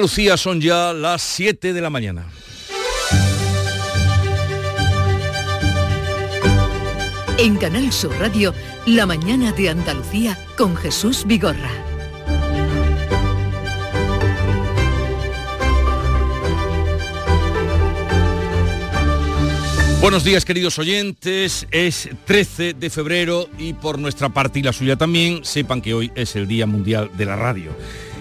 Lucía son ya las 7 de la mañana. En Canal Sur Radio, La mañana de Andalucía con Jesús Vigorra. Buenos días queridos oyentes, es 13 de febrero y por nuestra parte y la suya también, sepan que hoy es el Día Mundial de la Radio.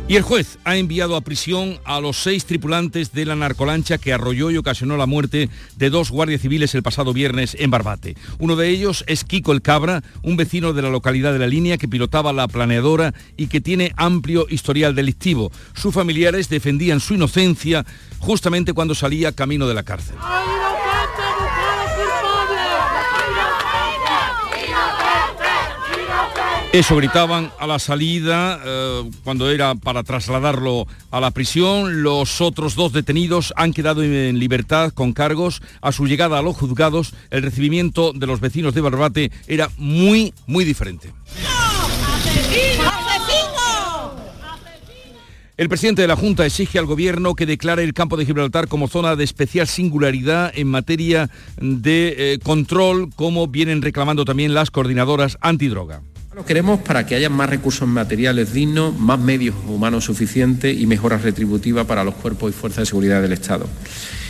Y el juez ha enviado a prisión a los seis tripulantes de la narcolancha que arrolló y ocasionó la muerte de dos guardias civiles el pasado viernes en Barbate. Uno de ellos es Kiko el Cabra, un vecino de la localidad de la línea que pilotaba la planeadora y que tiene amplio historial delictivo. Sus familiares defendían su inocencia justamente cuando salía camino de la cárcel. Eso gritaban a la salida eh, cuando era para trasladarlo a la prisión. Los otros dos detenidos han quedado en libertad con cargos. A su llegada a los juzgados, el recibimiento de los vecinos de Barbate era muy, muy diferente. El presidente de la Junta exige al Gobierno que declare el campo de Gibraltar como zona de especial singularidad en materia de eh, control, como vienen reclamando también las coordinadoras antidroga. Lo queremos para que haya más recursos materiales dignos, más medios humanos suficientes y mejoras retributivas para los cuerpos y fuerzas de seguridad del Estado.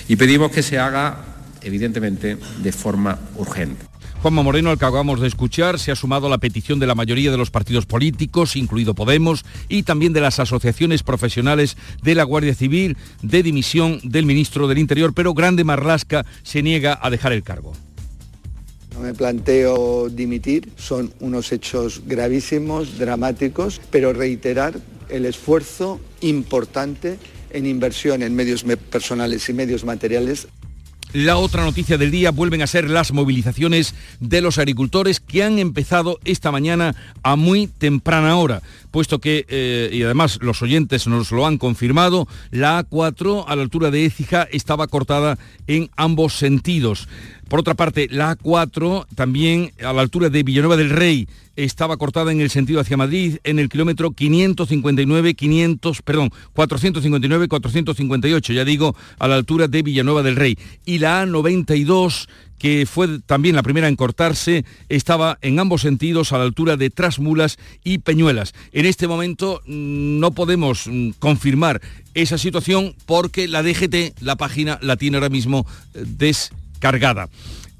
Y pedimos que se haga, evidentemente, de forma urgente. Juanma Moreno, al que acabamos de escuchar, se ha sumado a la petición de la mayoría de los partidos políticos, incluido Podemos, y también de las asociaciones profesionales de la Guardia Civil, de dimisión del ministro del Interior, pero Grande Marlasca se niega a dejar el cargo. No me planteo dimitir, son unos hechos gravísimos, dramáticos, pero reiterar el esfuerzo importante en inversión en medios personales y medios materiales la otra noticia del día vuelven a ser las movilizaciones de los agricultores que han empezado esta mañana a muy temprana hora, puesto que, eh, y además los oyentes nos lo han confirmado, la A4 a la altura de Écija estaba cortada en ambos sentidos. Por otra parte, la A4 también a la altura de Villanueva del Rey estaba cortada en el sentido hacia Madrid en el kilómetro 559, 500, perdón, 459, 458, ya digo, a la altura de Villanueva del Rey. Y la A92 que fue también la primera en cortarse, estaba en ambos sentidos a la altura de Trasmulas y Peñuelas. En este momento mm, no podemos mm, confirmar esa situación porque la DGT, la página, la tiene ahora mismo eh, descargada.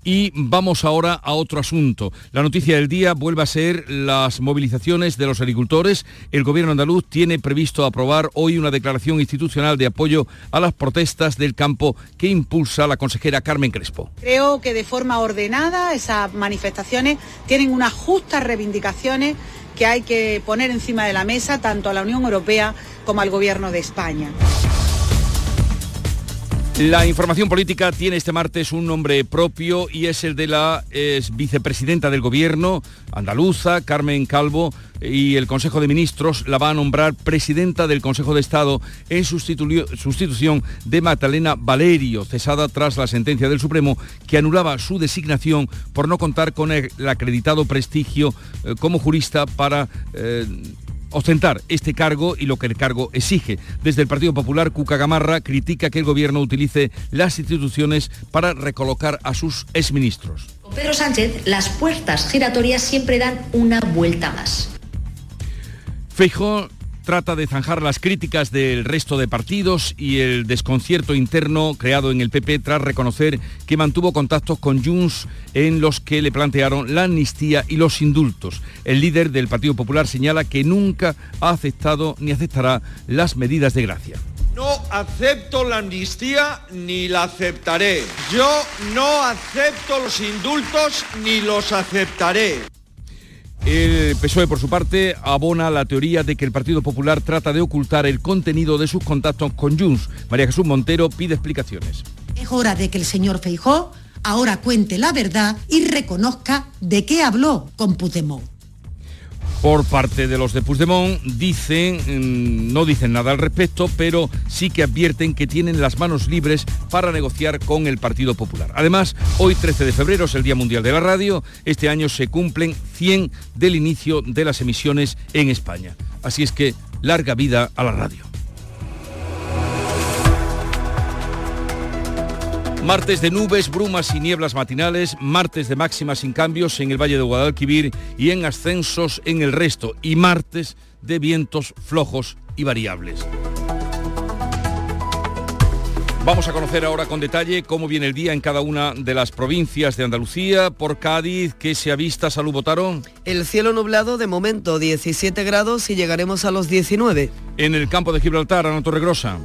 Y vamos ahora a otro asunto. La noticia del día vuelve a ser las movilizaciones de los agricultores. El gobierno andaluz tiene previsto aprobar hoy una declaración institucional de apoyo a las protestas del campo que impulsa la consejera Carmen Crespo. Creo que de forma ordenada esas manifestaciones tienen unas justas reivindicaciones que hay que poner encima de la mesa tanto a la Unión Europea como al gobierno de España. La información política tiene este martes un nombre propio y es el de la vicepresidenta del gobierno andaluza, Carmen Calvo, y el Consejo de Ministros la va a nombrar presidenta del Consejo de Estado en sustitución de Magdalena Valerio, cesada tras la sentencia del Supremo que anulaba su designación por no contar con el acreditado prestigio eh, como jurista para... Eh, ostentar este cargo y lo que el cargo exige. Desde el Partido Popular, Cuca Gamarra critica que el gobierno utilice las instituciones para recolocar a sus exministros. Con Pedro Sánchez, las puertas giratorias siempre dan una vuelta más. Feijóo trata de zanjar las críticas del resto de partidos y el desconcierto interno creado en el PP tras reconocer que mantuvo contactos con Junts en los que le plantearon la amnistía y los indultos. El líder del Partido Popular señala que nunca ha aceptado ni aceptará las medidas de gracia. No acepto la amnistía ni la aceptaré. Yo no acepto los indultos ni los aceptaré. El PSOE, por su parte, abona la teoría de que el Partido Popular trata de ocultar el contenido de sus contactos con Junts. María Jesús Montero pide explicaciones. Es hora de que el señor Feijó ahora cuente la verdad y reconozca de qué habló con Puigdemont por parte de los de Puigdemont dicen, mm, no dicen nada al respecto, pero sí que advierten que tienen las manos libres para negociar con el Partido Popular. Además, hoy 13 de febrero es el Día Mundial de la Radio, este año se cumplen 100 del inicio de las emisiones en España. Así es que larga vida a la radio. Martes de nubes, brumas y nieblas matinales, martes de máximas sin cambios en el Valle de Guadalquivir y en ascensos en el resto, y martes de vientos flojos y variables. Vamos a conocer ahora con detalle cómo viene el día en cada una de las provincias de Andalucía. Por Cádiz, ¿qué se avista? Salud, Botaro. El cielo nublado, de momento 17 grados y llegaremos a los 19. En el campo de Gibraltar, Ana Torregrosa.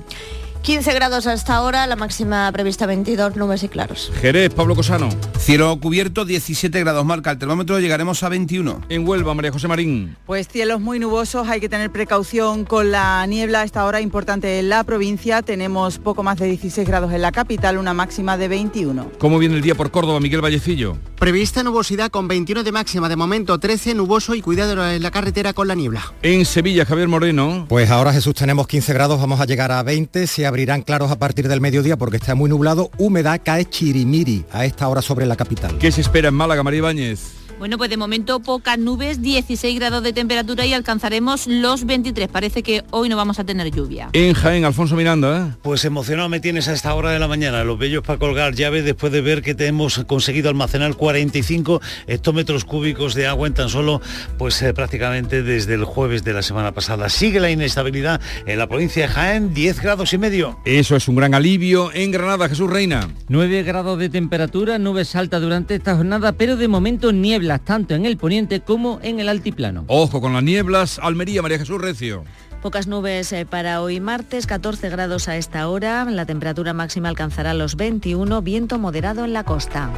15 grados hasta ahora, la máxima prevista 22, nubes y claros. Jerez, Pablo Cosano. Cielo cubierto, 17 grados marca el termómetro, llegaremos a 21. En Huelva, María José Marín. Pues cielos muy nubosos, hay que tener precaución con la niebla a esta hora importante en la provincia. Tenemos poco más de 16 grados en la capital, una máxima de 21. ¿Cómo viene el día por Córdoba, Miguel Vallecillo? Prevista nubosidad con 21 de máxima, de momento 13 nuboso y cuidado en la carretera con la niebla. En Sevilla, Javier Moreno. Pues ahora Jesús tenemos 15 grados, vamos a llegar a 20, se abrirán claros a partir del mediodía porque está muy nublado, humedad cae chirimiri a esta hora sobre la capital. ¿Qué se espera en Málaga, María Ibáñez? Bueno, pues de momento pocas nubes, 16 grados de temperatura y alcanzaremos los 23. Parece que hoy no vamos a tener lluvia. En Jaén, Alfonso Miranda. Pues emocionado me tienes a esta hora de la mañana. Los bellos para colgar llaves después de ver que te hemos conseguido almacenar 45 hectómetros cúbicos de agua en tan solo, pues eh, prácticamente desde el jueves de la semana pasada. Sigue la inestabilidad en la provincia de Jaén, 10 grados y medio. Eso es un gran alivio. En Granada, Jesús Reina. 9 grados de temperatura, nubes altas durante esta jornada, pero de momento niebla tanto en el poniente como en el altiplano. Ojo con las nieblas, Almería, María Jesús Recio. Pocas nubes eh, para hoy martes, 14 grados a esta hora, la temperatura máxima alcanzará los 21, viento moderado en la costa.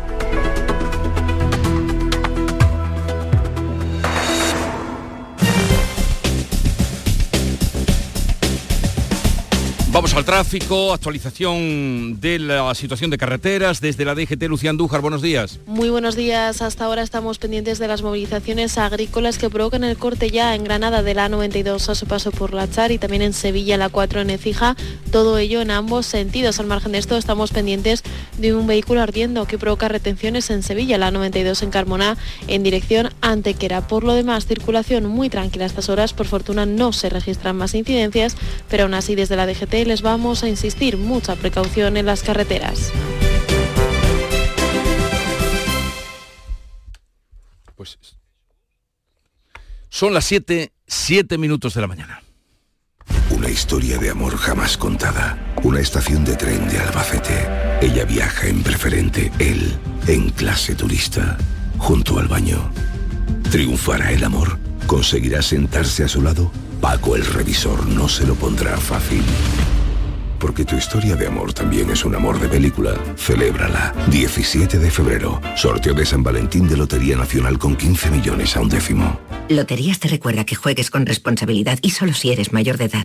Vamos al tráfico, actualización de la situación de carreteras desde la DGT Lucía Andújar. Buenos días. Muy buenos días. Hasta ahora estamos pendientes de las movilizaciones agrícolas que provocan el corte ya en Granada de la 92 a su paso por la Char y también en Sevilla la 4 en Ecija. Todo ello en ambos sentidos. Al margen de esto estamos pendientes de un vehículo ardiendo que provoca retenciones en Sevilla, la 92 en Carmona en dirección Antequera. Por lo demás, circulación muy tranquila a estas horas. Por fortuna no se registran más incidencias, pero aún así desde la DGT les vamos a insistir mucha precaución en las carreteras. Pues son las 7, 7 minutos de la mañana. Una historia de amor jamás contada. Una estación de tren de Albacete. Ella viaja en preferente, él en clase turista, junto al baño. ¿Triunfará el amor? ¿Conseguirá sentarse a su lado? Paco el revisor no se lo pondrá fácil. Porque tu historia de amor también es un amor de película. Celébrala. 17 de febrero. Sorteo de San Valentín de Lotería Nacional con 15 millones a un décimo. Loterías te recuerda que juegues con responsabilidad y solo si eres mayor de edad.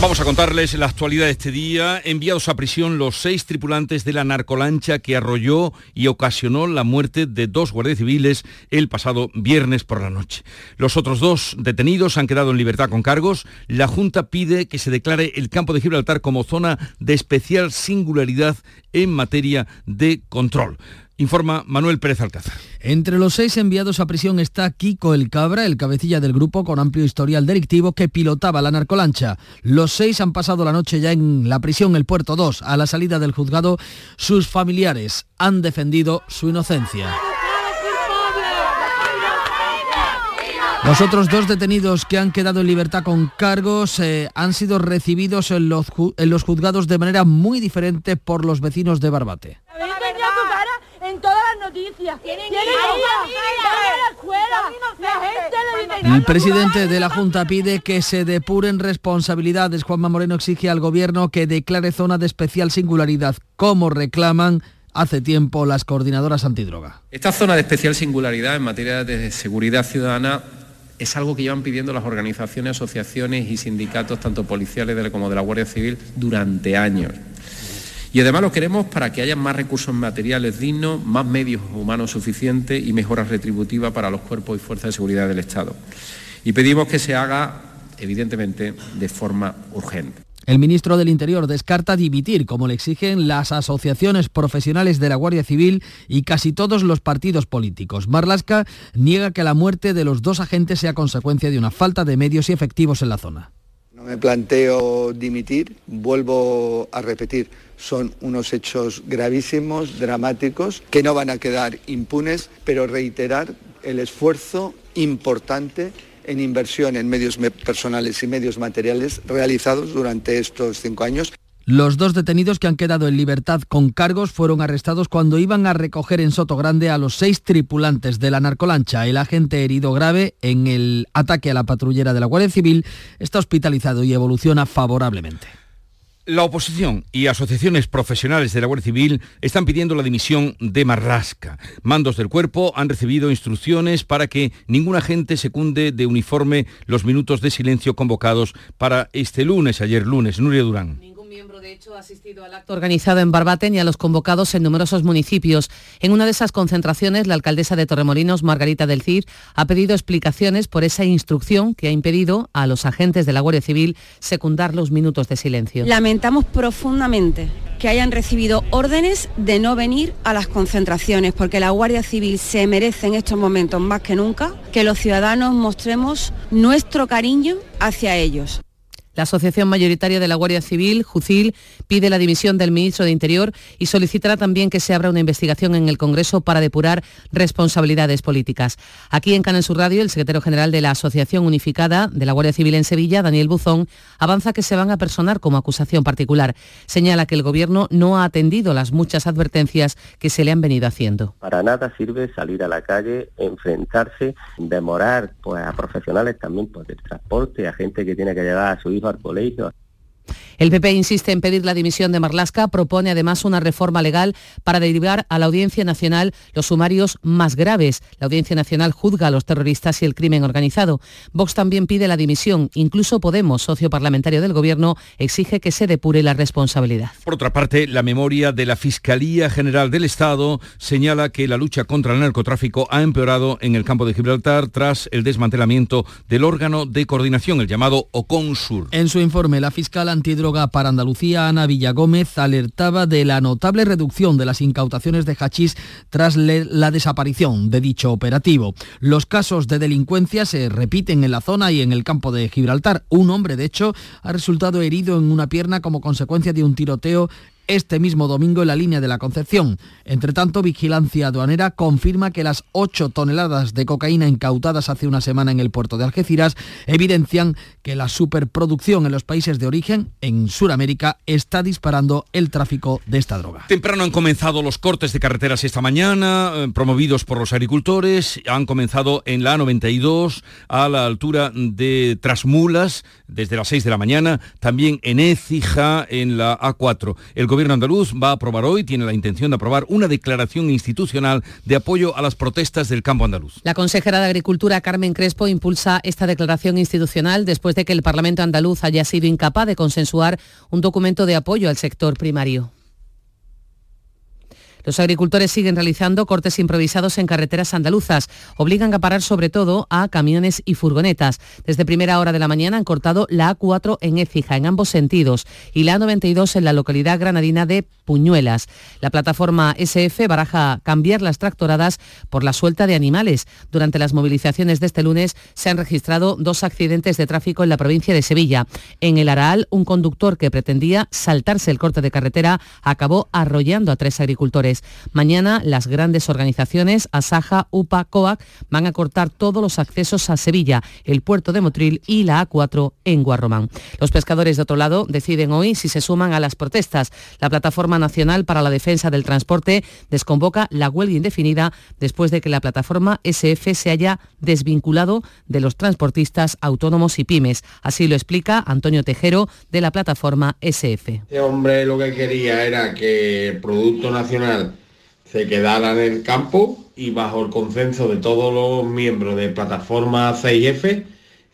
Vamos a contarles la actualidad de este día. Enviados a prisión los seis tripulantes de la narcolancha que arrolló y ocasionó la muerte de dos guardias civiles el pasado viernes por la noche. Los otros dos detenidos han quedado en libertad con cargos. La Junta pide que se declare el campo de Gibraltar como zona de especial singularidad en materia de control. Informa Manuel Pérez Alcázar. Entre los seis enviados a prisión está Kiko El Cabra, el cabecilla del grupo con amplio historial delictivo que pilotaba la narcolancha. Los seis han pasado la noche ya en la prisión El Puerto 2. A la salida del juzgado, sus familiares han defendido su inocencia. Los otros dos detenidos que han quedado en libertad con cargos eh, han sido recibidos en los, en los juzgados de manera muy diferente por los vecinos de Barbate El presidente de la Junta pide que se depuren responsabilidades. Juanma Moreno exige al gobierno que declare zona de especial singularidad, como reclaman hace tiempo las coordinadoras antidroga. Esta zona de especial singularidad en materia de seguridad ciudadana es algo que llevan pidiendo las organizaciones, asociaciones y sindicatos, tanto policiales como de la Guardia Civil, durante años. Y además lo queremos para que haya más recursos materiales dignos, más medios humanos suficientes y mejoras retributivas para los cuerpos y fuerzas de seguridad del Estado. Y pedimos que se haga, evidentemente, de forma urgente. El ministro del Interior descarta dimitir, como le exigen las asociaciones profesionales de la Guardia Civil y casi todos los partidos políticos. Marlasca niega que la muerte de los dos agentes sea consecuencia de una falta de medios y efectivos en la zona. No me planteo dimitir, vuelvo a repetir, son unos hechos gravísimos, dramáticos, que no van a quedar impunes, pero reiterar el esfuerzo importante en inversión en medios personales y medios materiales realizados durante estos cinco años. Los dos detenidos que han quedado en libertad con cargos fueron arrestados cuando iban a recoger en Soto Grande a los seis tripulantes de la narcolancha. El agente herido grave en el ataque a la patrullera de la Guardia Civil está hospitalizado y evoluciona favorablemente. La oposición y asociaciones profesionales de la Guardia Civil están pidiendo la dimisión de Marrasca. Mandos del cuerpo han recibido instrucciones para que ningún agente secunde de uniforme los minutos de silencio convocados para este lunes, ayer lunes. Nuria Durán de hecho, ha asistido al acto organizado en Barbaten y a los convocados en numerosos municipios. En una de esas concentraciones, la alcaldesa de Torremolinos, Margarita del Cid, ha pedido explicaciones por esa instrucción que ha impedido a los agentes de la Guardia Civil secundar los minutos de silencio. Lamentamos profundamente que hayan recibido órdenes de no venir a las concentraciones, porque la Guardia Civil se merece en estos momentos más que nunca que los ciudadanos mostremos nuestro cariño hacia ellos. La Asociación Mayoritaria de la Guardia Civil, JUCIL, pide la dimisión del ministro de Interior y solicitará también que se abra una investigación en el Congreso para depurar responsabilidades políticas. Aquí en Canal Sur Radio, el secretario general de la Asociación Unificada de la Guardia Civil en Sevilla, Daniel Buzón, avanza que se van a personar como acusación particular. Señala que el Gobierno no ha atendido las muchas advertencias que se le han venido haciendo. Para nada sirve salir a la calle, enfrentarse, demorar pues, a profesionales también pues, del transporte, a gente que tiene que llegar a su al colegio. El PP insiste en pedir la dimisión de Marlasca, propone además una reforma legal para derivar a la Audiencia Nacional los sumarios más graves. La Audiencia Nacional juzga a los terroristas y el crimen organizado. Vox también pide la dimisión. Incluso Podemos, socio parlamentario del Gobierno, exige que se depure la responsabilidad. Por otra parte, la memoria de la Fiscalía General del Estado señala que la lucha contra el narcotráfico ha empeorado en el campo de Gibraltar tras el desmantelamiento del órgano de coordinación, el llamado OCONSUR. En su informe, la fiscal antidroga para Andalucía, Ana Villagómez, alertaba de la notable reducción de las incautaciones de hachís tras la desaparición de dicho operativo. Los casos de delincuencia se repiten en la zona y en el campo de Gibraltar. Un hombre, de hecho, ha resultado herido en una pierna como consecuencia de un tiroteo este mismo domingo en la línea de la Concepción. Entre tanto, Vigilancia Aduanera confirma que las 8 toneladas de cocaína incautadas hace una semana en el puerto de Algeciras evidencian que la superproducción en los países de origen, en Sudamérica, está disparando el tráfico de esta droga. Temprano han comenzado los cortes de carreteras esta mañana, eh, promovidos por los agricultores. Han comenzado en la A92 a la altura de Trasmulas desde las 6 de la mañana, también en Écija en la A4. El gobierno andaluz va a aprobar hoy, tiene la intención de aprobar una declaración institucional de apoyo a las protestas del campo andaluz. La consejera de Agricultura, Carmen Crespo, impulsa esta declaración institucional después de que el Parlamento andaluz haya sido incapaz de consensuar un documento de apoyo al sector primario. Los agricultores siguen realizando cortes improvisados en carreteras andaluzas. Obligan a parar sobre todo a camiones y furgonetas. Desde primera hora de la mañana han cortado la A4 en Écija, en ambos sentidos, y la A92 en la localidad granadina de Puñuelas. La plataforma SF baraja cambiar las tractoradas por la suelta de animales. Durante las movilizaciones de este lunes se han registrado dos accidentes de tráfico en la provincia de Sevilla. En el Araal, un conductor que pretendía saltarse el corte de carretera acabó arrollando a tres agricultores. Mañana las grandes organizaciones, Asaja, UPA, COAC, van a cortar todos los accesos a Sevilla, el puerto de Motril y la A4 en Guarromán. Los pescadores de otro lado deciden hoy si se suman a las protestas. La Plataforma Nacional para la Defensa del Transporte desconvoca la huelga indefinida después de que la plataforma SF se haya desvinculado de los transportistas autónomos y pymes. Así lo explica Antonio Tejero de la plataforma SF. Este hombre lo que quería era que el Producto Nacional se quedaran en el campo y bajo el consenso de todos los miembros de plataforma 6F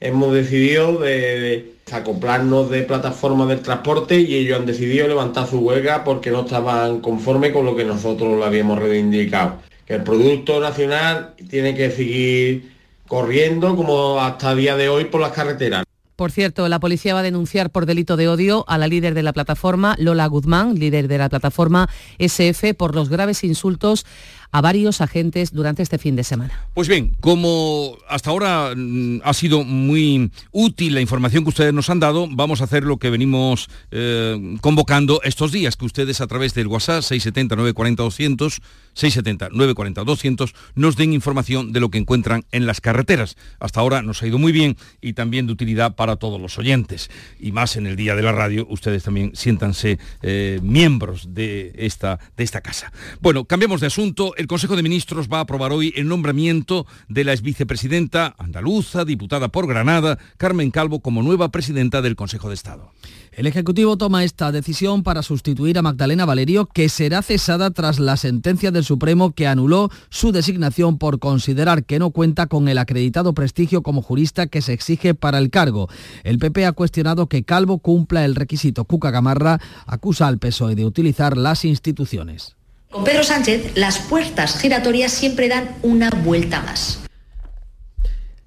hemos decidido de, acoplarnos de plataformas del transporte y ellos han decidido levantar su huelga porque no estaban conformes con lo que nosotros le habíamos reivindicado. Que el producto nacional tiene que seguir corriendo como hasta día de hoy por las carreteras. Por cierto, la policía va a denunciar por delito de odio a la líder de la plataforma, Lola Guzmán, líder de la plataforma SF, por los graves insultos a varios agentes durante este fin de semana. Pues bien, como hasta ahora mm, ha sido muy útil la información que ustedes nos han dado, vamos a hacer lo que venimos eh, convocando estos días, que ustedes a través del WhatsApp 670 940 200 670 940 200 nos den información de lo que encuentran en las carreteras. Hasta ahora nos ha ido muy bien y también de utilidad para todos los oyentes. Y más en el día de la radio, ustedes también siéntanse eh, miembros de esta, de esta casa. Bueno, cambiamos de asunto. El Consejo de Ministros va a aprobar hoy el nombramiento de la exvicepresidenta andaluza, diputada por Granada, Carmen Calvo, como nueva presidenta del Consejo de Estado. El Ejecutivo toma esta decisión para sustituir a Magdalena Valerio, que será cesada tras la sentencia del Supremo que anuló su designación por considerar que no cuenta con el acreditado prestigio como jurista que se exige para el cargo. El PP ha cuestionado que Calvo cumpla el requisito. Cuca Gamarra acusa al PSOE de utilizar las instituciones. Con Pedro Sánchez, las puertas giratorias siempre dan una vuelta más.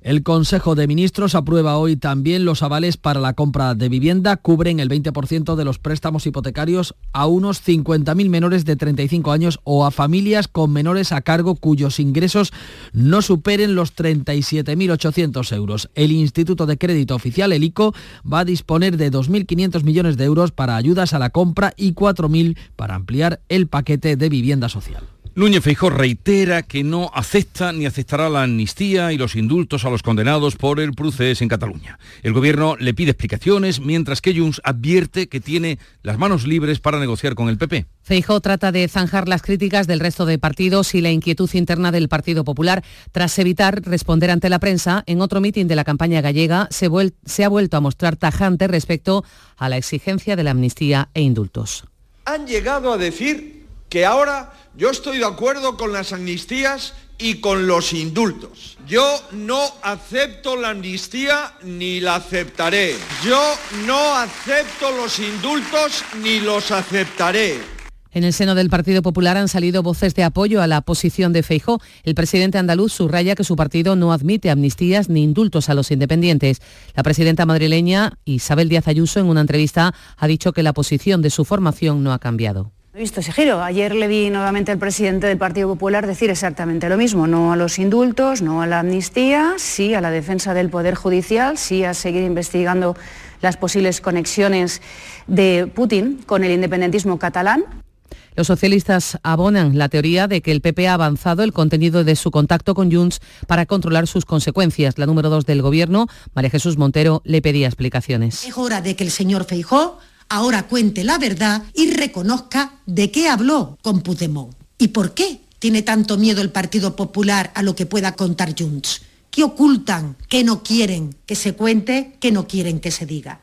El Consejo de Ministros aprueba hoy también los avales para la compra de vivienda. Cubren el 20% de los préstamos hipotecarios a unos 50.000 menores de 35 años o a familias con menores a cargo cuyos ingresos no superen los 37.800 euros. El Instituto de Crédito Oficial, el ICO, va a disponer de 2.500 millones de euros para ayudas a la compra y 4.000 para ampliar el paquete de vivienda social. Núñez Feijó reitera que no acepta ni aceptará la amnistía y los indultos a los condenados por el procés en Cataluña. El gobierno le pide explicaciones, mientras que Junts advierte que tiene las manos libres para negociar con el PP. Feijó trata de zanjar las críticas del resto de partidos y la inquietud interna del Partido Popular tras evitar responder ante la prensa. En otro mitin de la campaña gallega se, se ha vuelto a mostrar tajante respecto a la exigencia de la amnistía e indultos. Han llegado a decir que ahora yo estoy de acuerdo con las amnistías y con los indultos. Yo no acepto la amnistía ni la aceptaré. Yo no acepto los indultos ni los aceptaré. En el seno del Partido Popular han salido voces de apoyo a la posición de Feijó. El presidente andaluz subraya que su partido no admite amnistías ni indultos a los independientes. La presidenta madrileña Isabel Díaz Ayuso en una entrevista ha dicho que la posición de su formación no ha cambiado. He visto ese giro. Ayer le vi nuevamente al presidente del Partido Popular decir exactamente lo mismo. No a los indultos, no a la amnistía, sí a la defensa del Poder Judicial, sí a seguir investigando las posibles conexiones de Putin con el independentismo catalán. Los socialistas abonan la teoría de que el PP ha avanzado el contenido de su contacto con Junts para controlar sus consecuencias. La número dos del Gobierno, María Jesús Montero, le pedía explicaciones. Es hora de que el señor Feijó ahora cuente la verdad y reconozca de qué habló con Puigdemont. ¿Y por qué tiene tanto miedo el Partido Popular a lo que pueda contar Junts? ¿Qué ocultan? ¿Qué no quieren que se cuente? ¿Qué no quieren que se diga?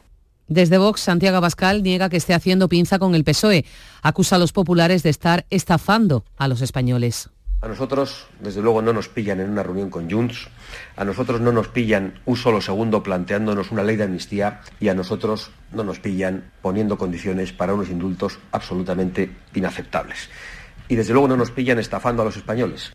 Desde Vox, Santiago Abascal niega que esté haciendo pinza con el PSOE. Acusa a los populares de estar estafando a los españoles. A nosotros, desde luego, no nos pillan en una reunión con Junts, a nosotros no nos pillan un solo segundo planteándonos una ley de amnistía y a nosotros no nos pillan poniendo condiciones para unos indultos absolutamente inaceptables. Y desde luego no nos pillan estafando a los españoles.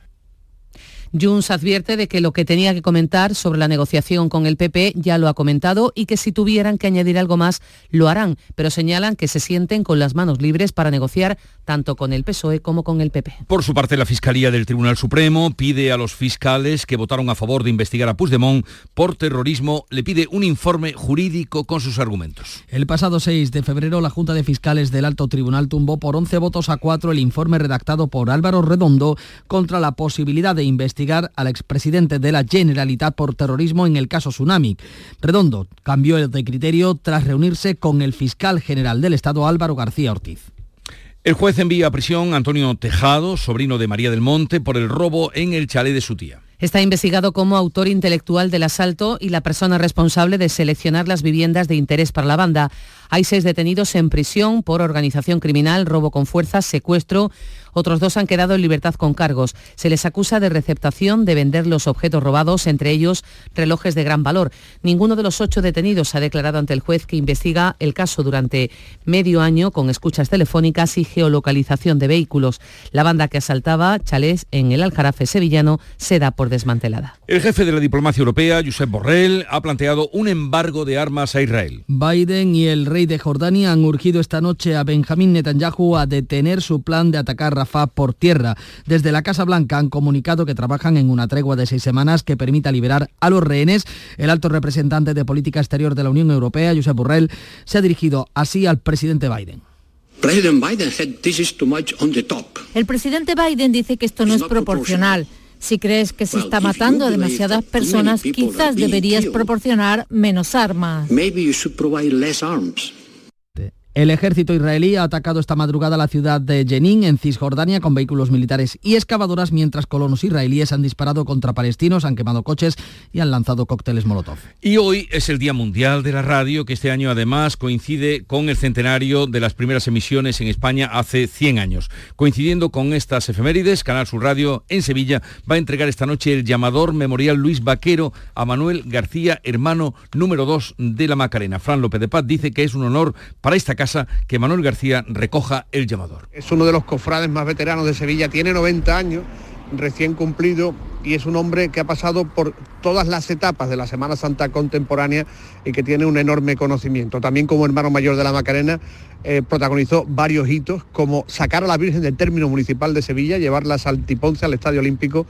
Junts advierte de que lo que tenía que comentar sobre la negociación con el PP ya lo ha comentado y que si tuvieran que añadir algo más lo harán, pero señalan que se sienten con las manos libres para negociar tanto con el PSOE como con el PP. Por su parte, la Fiscalía del Tribunal Supremo pide a los fiscales que votaron a favor de investigar a Puigdemont por terrorismo, le pide un informe jurídico con sus argumentos. El pasado 6 de febrero, la Junta de Fiscales del Alto Tribunal tumbó por 11 votos a 4 el informe redactado por Álvaro Redondo contra la posibilidad de investigar al expresidente de la Generalitat por terrorismo en el caso Tsunami. Redondo cambió de criterio tras reunirse con el fiscal general del Estado Álvaro García Ortiz. El juez envía a prisión a Antonio Tejado, sobrino de María del Monte, por el robo en el chalet de su tía. Está investigado como autor intelectual del asalto y la persona responsable de seleccionar las viviendas de interés para la banda. Hay seis detenidos en prisión por organización criminal, robo con fuerza, secuestro otros dos han quedado en libertad con cargos. Se les acusa de receptación de vender los objetos robados, entre ellos relojes de gran valor. Ninguno de los ocho detenidos ha declarado ante el juez que investiga el caso durante medio año con escuchas telefónicas y geolocalización de vehículos. La banda que asaltaba chalés en el Aljarafe sevillano se da por desmantelada. El jefe de la diplomacia europea, Josep Borrell, ha planteado un embargo de armas a Israel. Biden y el rey de Jordania han urgido esta noche a Benjamín Netanyahu a detener su plan de atacar por tierra. Desde la Casa Blanca han comunicado que trabajan en una tregua de seis semanas que permita liberar a los rehenes. El alto representante de política exterior de la Unión Europea, Josep Borrell, se ha dirigido así al presidente Biden. El presidente Biden dice que esto no es proporcional. Si crees que se está matando a demasiadas personas, quizás deberías proporcionar menos armas. El ejército israelí ha atacado esta madrugada la ciudad de Jenin, en Cisjordania, con vehículos militares y excavadoras, mientras colonos israelíes han disparado contra palestinos, han quemado coches y han lanzado cócteles Molotov. Y hoy es el Día Mundial de la Radio, que este año además coincide con el centenario de las primeras emisiones en España hace 100 años. Coincidiendo con estas efemérides, Canal Sur Radio en Sevilla va a entregar esta noche el llamador memorial Luis Vaquero a Manuel García, hermano número 2 de la Macarena. Fran López de Paz dice que es un honor para esta casa que Manuel García recoja el llamador. Es uno de los cofrades más veteranos de Sevilla, tiene 90 años, recién cumplido y es un hombre que ha pasado por todas las etapas de la Semana Santa contemporánea y que tiene un enorme conocimiento. También como hermano mayor de la Macarena eh, protagonizó varios hitos como sacar a la Virgen del término municipal de Sevilla, llevarla a Saltiponce al Estadio Olímpico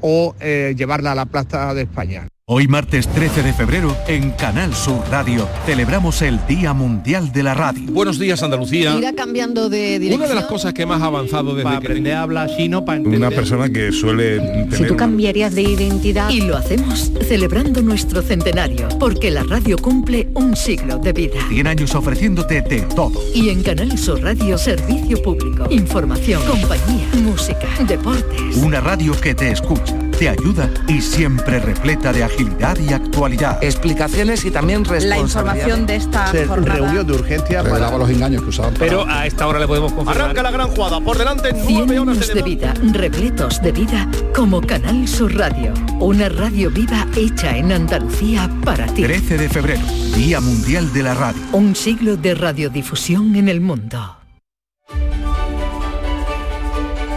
o eh, llevarla a la Plaza de España. Hoy martes 13 de febrero en Canal Sur Radio celebramos el Día Mundial de la Radio. Buenos días Andalucía. Irá cambiando de dirección. Una de las cosas que más ha avanzado desde para que aprender a hablar chino para entender. una persona que suele tener Si tú cambiarías de identidad. Y lo hacemos celebrando nuestro centenario, porque la radio cumple un siglo de vida. 100 años ofreciéndote de todo. Y en Canal Sur Radio, servicio público, información, compañía, música, deportes. Una radio que te escucha, te ayuda y siempre repleta de agilidad y actualidad. Explicaciones y también La información de esta jornada. Reunión de urgencia para los engaños que usaban. Pero a esta hora le podemos confirmar. Arranca la gran jugada, por delante 100 nueve horas años de de vida, repletos de vida, como Canal Sur Radio. Una radio viva hecha en Andalucía para ti. 13 de febrero, Día Mundial de la Radio. Un siglo de radiodifusión en el mundo.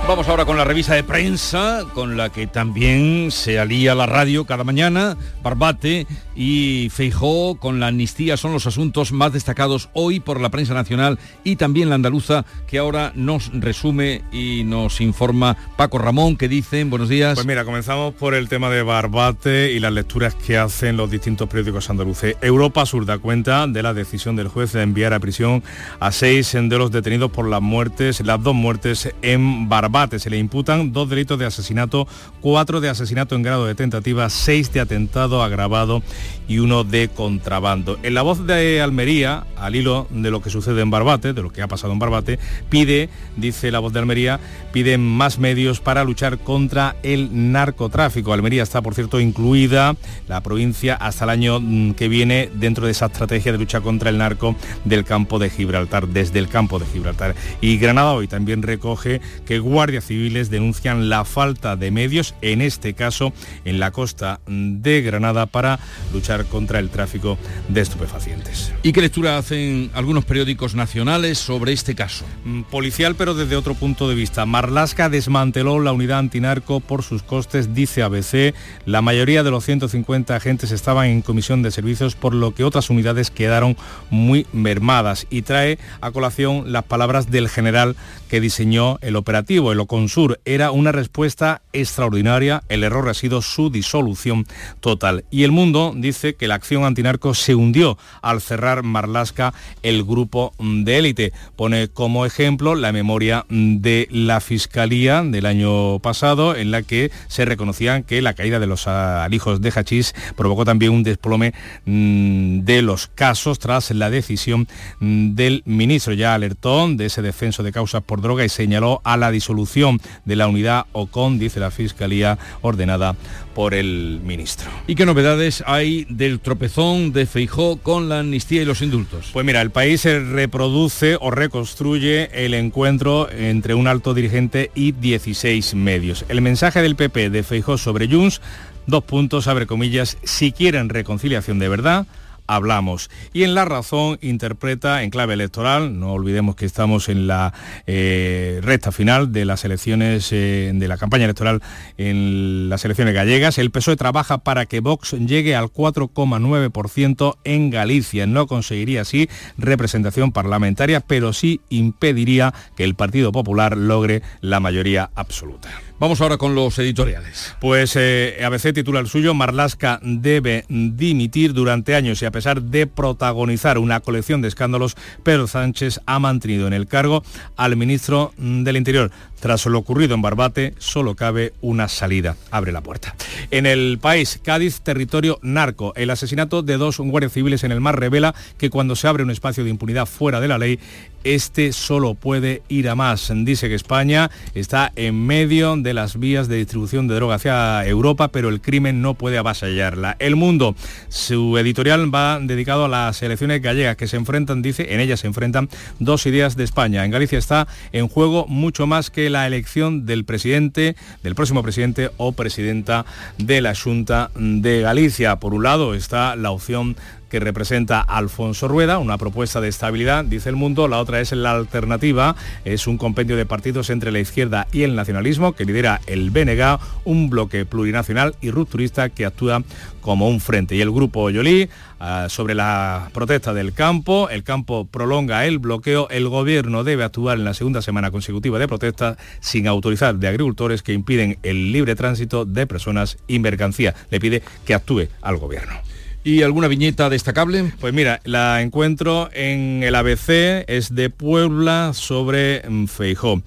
Vamos ahora con la revista de prensa, con la que también se alía la radio cada mañana, Barbate y Feijó con la amnistía son los asuntos más destacados hoy por la prensa nacional y también la andaluza, que ahora nos resume y nos informa Paco Ramón, que dicen, buenos días. Pues mira, comenzamos por el tema de Barbate y las lecturas que hacen los distintos periódicos andaluces. Europa Sur da cuenta de la decisión del juez de enviar a prisión a seis de los detenidos por las muertes, las dos muertes en Barbate. Se le imputan dos delitos de asesinato, cuatro de asesinato en grado de tentativa, seis de atentado agravado y uno de contrabando. En la voz de Almería, al hilo de lo que sucede en Barbate, de lo que ha pasado en Barbate, pide, dice la voz de Almería, pide más medios para luchar contra el narcotráfico. Almería está, por cierto, incluida la provincia hasta el año mm, que viene dentro de esa estrategia de lucha contra el narco del campo de Gibraltar, desde el campo de Gibraltar. Y Granada hoy también recoge que guardias civiles denuncian la falta de medios, en este caso en la costa de Granada, para luchar contra el tráfico de estupefacientes. ¿Y qué lectura hacen algunos periódicos nacionales sobre este caso? Mm, Policial, pero desde otro punto de vista. Marlasca desmanteló la unidad antinarco por sus costes, dice ABC. La mayoría de los 150 agentes estaban en comisión de servicios, por lo que otras unidades quedaron muy mermadas. Y trae a colación las palabras del general que diseñó el operativo, el Oconsur. Era una respuesta extraordinaria. El error ha sido su disolución total. Y el mundo dice que la acción antinarco se hundió al cerrar Marlasca el grupo de élite. Pone como ejemplo la memoria de la Fiscalía del año pasado en la que se reconocían que la caída de los alijos de hachís provocó también un desplome mm, de los casos tras la decisión mm, del ministro. Ya alertó de ese defenso de causas droga y señaló a la disolución de la unidad OCON, dice la Fiscalía, ordenada por el ministro. ¿Y qué novedades hay del tropezón de Feijó con la amnistía y los indultos? Pues mira, el país se reproduce o reconstruye el encuentro entre un alto dirigente y 16 medios. El mensaje del PP de Feijó sobre Junts, dos puntos, abre comillas, si quieren reconciliación de verdad, hablamos. Y en La Razón interpreta en clave electoral, no olvidemos que estamos en la eh, recta final de las elecciones, eh, de la campaña electoral en las elecciones gallegas, el PSOE trabaja para que Vox llegue al 4,9% en Galicia. No conseguiría así representación parlamentaria, pero sí impediría que el Partido Popular logre la mayoría absoluta. Vamos ahora con los editoriales. Pues eh, ABC titula el suyo, Marlasca debe dimitir durante años y a pesar de protagonizar una colección de escándalos, Pedro Sánchez ha mantenido en el cargo al ministro del Interior. Tras lo ocurrido en Barbate, solo cabe una salida. Abre la puerta. En el país, Cádiz, territorio narco. El asesinato de dos guardias civiles en el mar revela que cuando se abre un espacio de impunidad fuera de la ley, este solo puede ir a más. Dice que España está en medio de las vías de distribución de droga hacia Europa, pero el crimen no puede avasallarla. El Mundo, su editorial va dedicado a las elecciones gallegas que se enfrentan, dice, en ellas se enfrentan dos ideas de España. En Galicia está en juego mucho más que la elección del presidente, del próximo presidente o presidenta de la Junta de Galicia. Por un lado está la opción que representa Alfonso Rueda, una propuesta de estabilidad, dice el mundo, la otra es la alternativa, es un compendio de partidos entre la izquierda y el nacionalismo que lidera el BNG, un bloque plurinacional y rupturista que actúa como un frente. Y el grupo Oyolí, ah, sobre la protesta del campo, el campo prolonga el bloqueo, el gobierno debe actuar en la segunda semana consecutiva de protesta sin autorizar de agricultores que impiden el libre tránsito de personas y mercancía. Le pide que actúe al gobierno. ¿Y alguna viñeta destacable? Pues mira, la encuentro en el ABC, es de Puebla sobre mm, Feijó.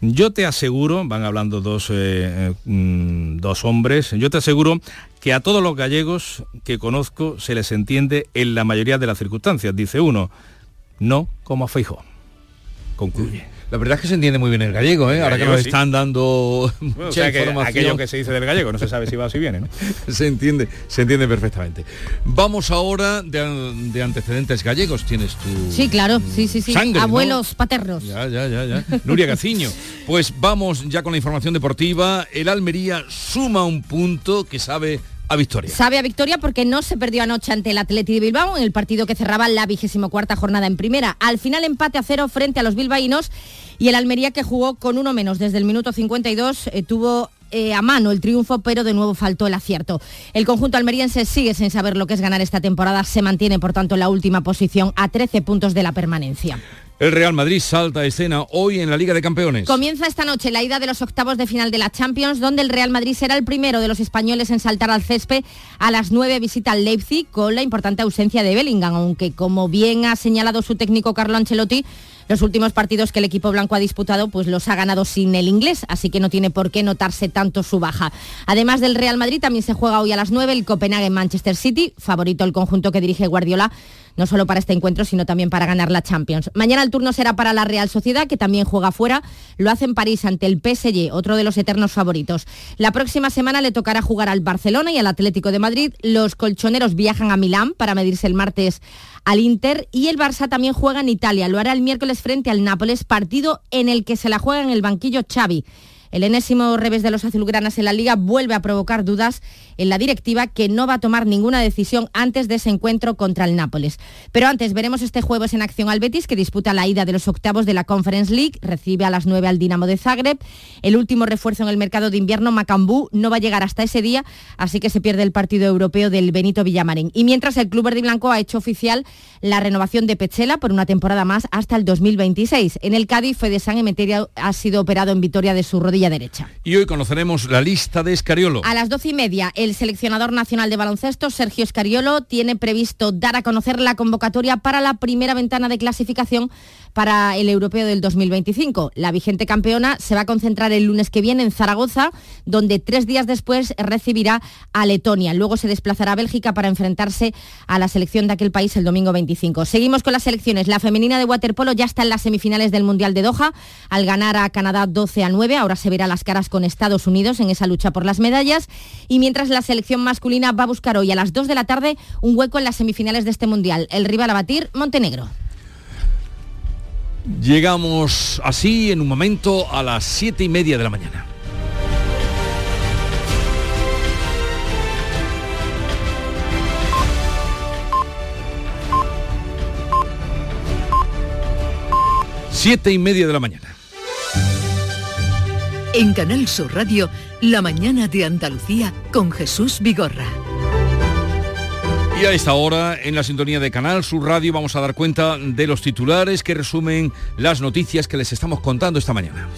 Yo te aseguro, van hablando dos, eh, mm, dos hombres, yo te aseguro que a todos los gallegos que conozco se les entiende en la mayoría de las circunstancias, dice uno, no como a Feijó. Concluye. La verdad es que se entiende muy bien el gallego, ¿eh? ahora que nos están dando bueno, o sea que aquello que se dice del gallego no se sabe si va o si viene, ¿no? se entiende, se entiende perfectamente. Vamos ahora de, de, antecedentes gallegos, tienes tu Sí, claro, sí, sí, sí. Sangre, Abuelos ¿no? paternos. Ya, ya, ya, ya. Nuria Gaciño. Pues vamos ya con la información deportiva. El Almería suma un punto que sabe a victoria. Sabe a victoria porque no se perdió anoche ante el Atleti de Bilbao en el partido que cerraba la vigésimo cuarta jornada en primera. Al final empate a cero frente a los bilbaínos y el Almería que jugó con uno menos desde el minuto 52 eh, tuvo eh, a mano el triunfo, pero de nuevo faltó el acierto. El conjunto almeriense sigue sin saber lo que es ganar esta temporada, se mantiene por tanto en la última posición a 13 puntos de la permanencia. El Real Madrid salta a escena hoy en la Liga de Campeones. Comienza esta noche la ida de los octavos de final de la Champions, donde el Real Madrid será el primero de los españoles en saltar al césped. A las 9 visita al Leipzig con la importante ausencia de Bellingham, aunque como bien ha señalado su técnico Carlo Ancelotti, los últimos partidos que el equipo blanco ha disputado pues los ha ganado sin el inglés, así que no tiene por qué notarse tanto su baja. Además del Real Madrid también se juega hoy a las 9 el Copenhague Manchester City, favorito el conjunto que dirige Guardiola no solo para este encuentro, sino también para ganar la Champions. Mañana el turno será para la Real Sociedad, que también juega fuera. Lo hace en París ante el PSG, otro de los eternos favoritos. La próxima semana le tocará jugar al Barcelona y al Atlético de Madrid. Los colchoneros viajan a Milán para medirse el martes al Inter y el Barça también juega en Italia. Lo hará el miércoles frente al Nápoles, partido en el que se la juega en el banquillo Xavi. El enésimo revés de los azulgranas en la liga vuelve a provocar dudas en la directiva que no va a tomar ninguna decisión antes de ese encuentro contra el Nápoles. Pero antes veremos este jueves en acción al Betis que disputa la ida de los octavos de la Conference League, recibe a las 9 al Dinamo de Zagreb. El último refuerzo en el mercado de invierno, Macambú, no va a llegar hasta ese día, así que se pierde el partido europeo del Benito Villamarín. Y mientras el Club Verde Blanco ha hecho oficial la renovación de Pechela por una temporada más hasta el 2026. En el Cádiz, Fede San Emeterio ha sido operado en Vitoria de su rodilla derecha. Y hoy conoceremos la lista de Escariolo. A las doce y media, el seleccionador nacional de baloncesto, Sergio Escariolo, tiene previsto dar a conocer la convocatoria para la primera ventana de clasificación para el europeo del 2025. La vigente campeona se va a concentrar el lunes que viene en Zaragoza, donde tres días después recibirá a Letonia. Luego se desplazará a Bélgica para enfrentarse a la selección de aquel país el domingo 25. Seguimos con las selecciones. La femenina de waterpolo ya está en las semifinales del Mundial de Doha al ganar a Canadá 12 a 9. Ahora se verá las caras con Estados Unidos en esa lucha por las medallas. Y mientras la selección masculina va a buscar hoy a las 2 de la tarde un hueco en las semifinales de este Mundial. El rival a batir, Montenegro. Llegamos así en un momento a las siete y media de la mañana. Siete y media de la mañana. En Canal Sur Radio, La mañana de Andalucía con Jesús Vigorra. Y a esta hora, en la sintonía de Canal Sur Radio, vamos a dar cuenta de los titulares que resumen las noticias que les estamos contando esta mañana.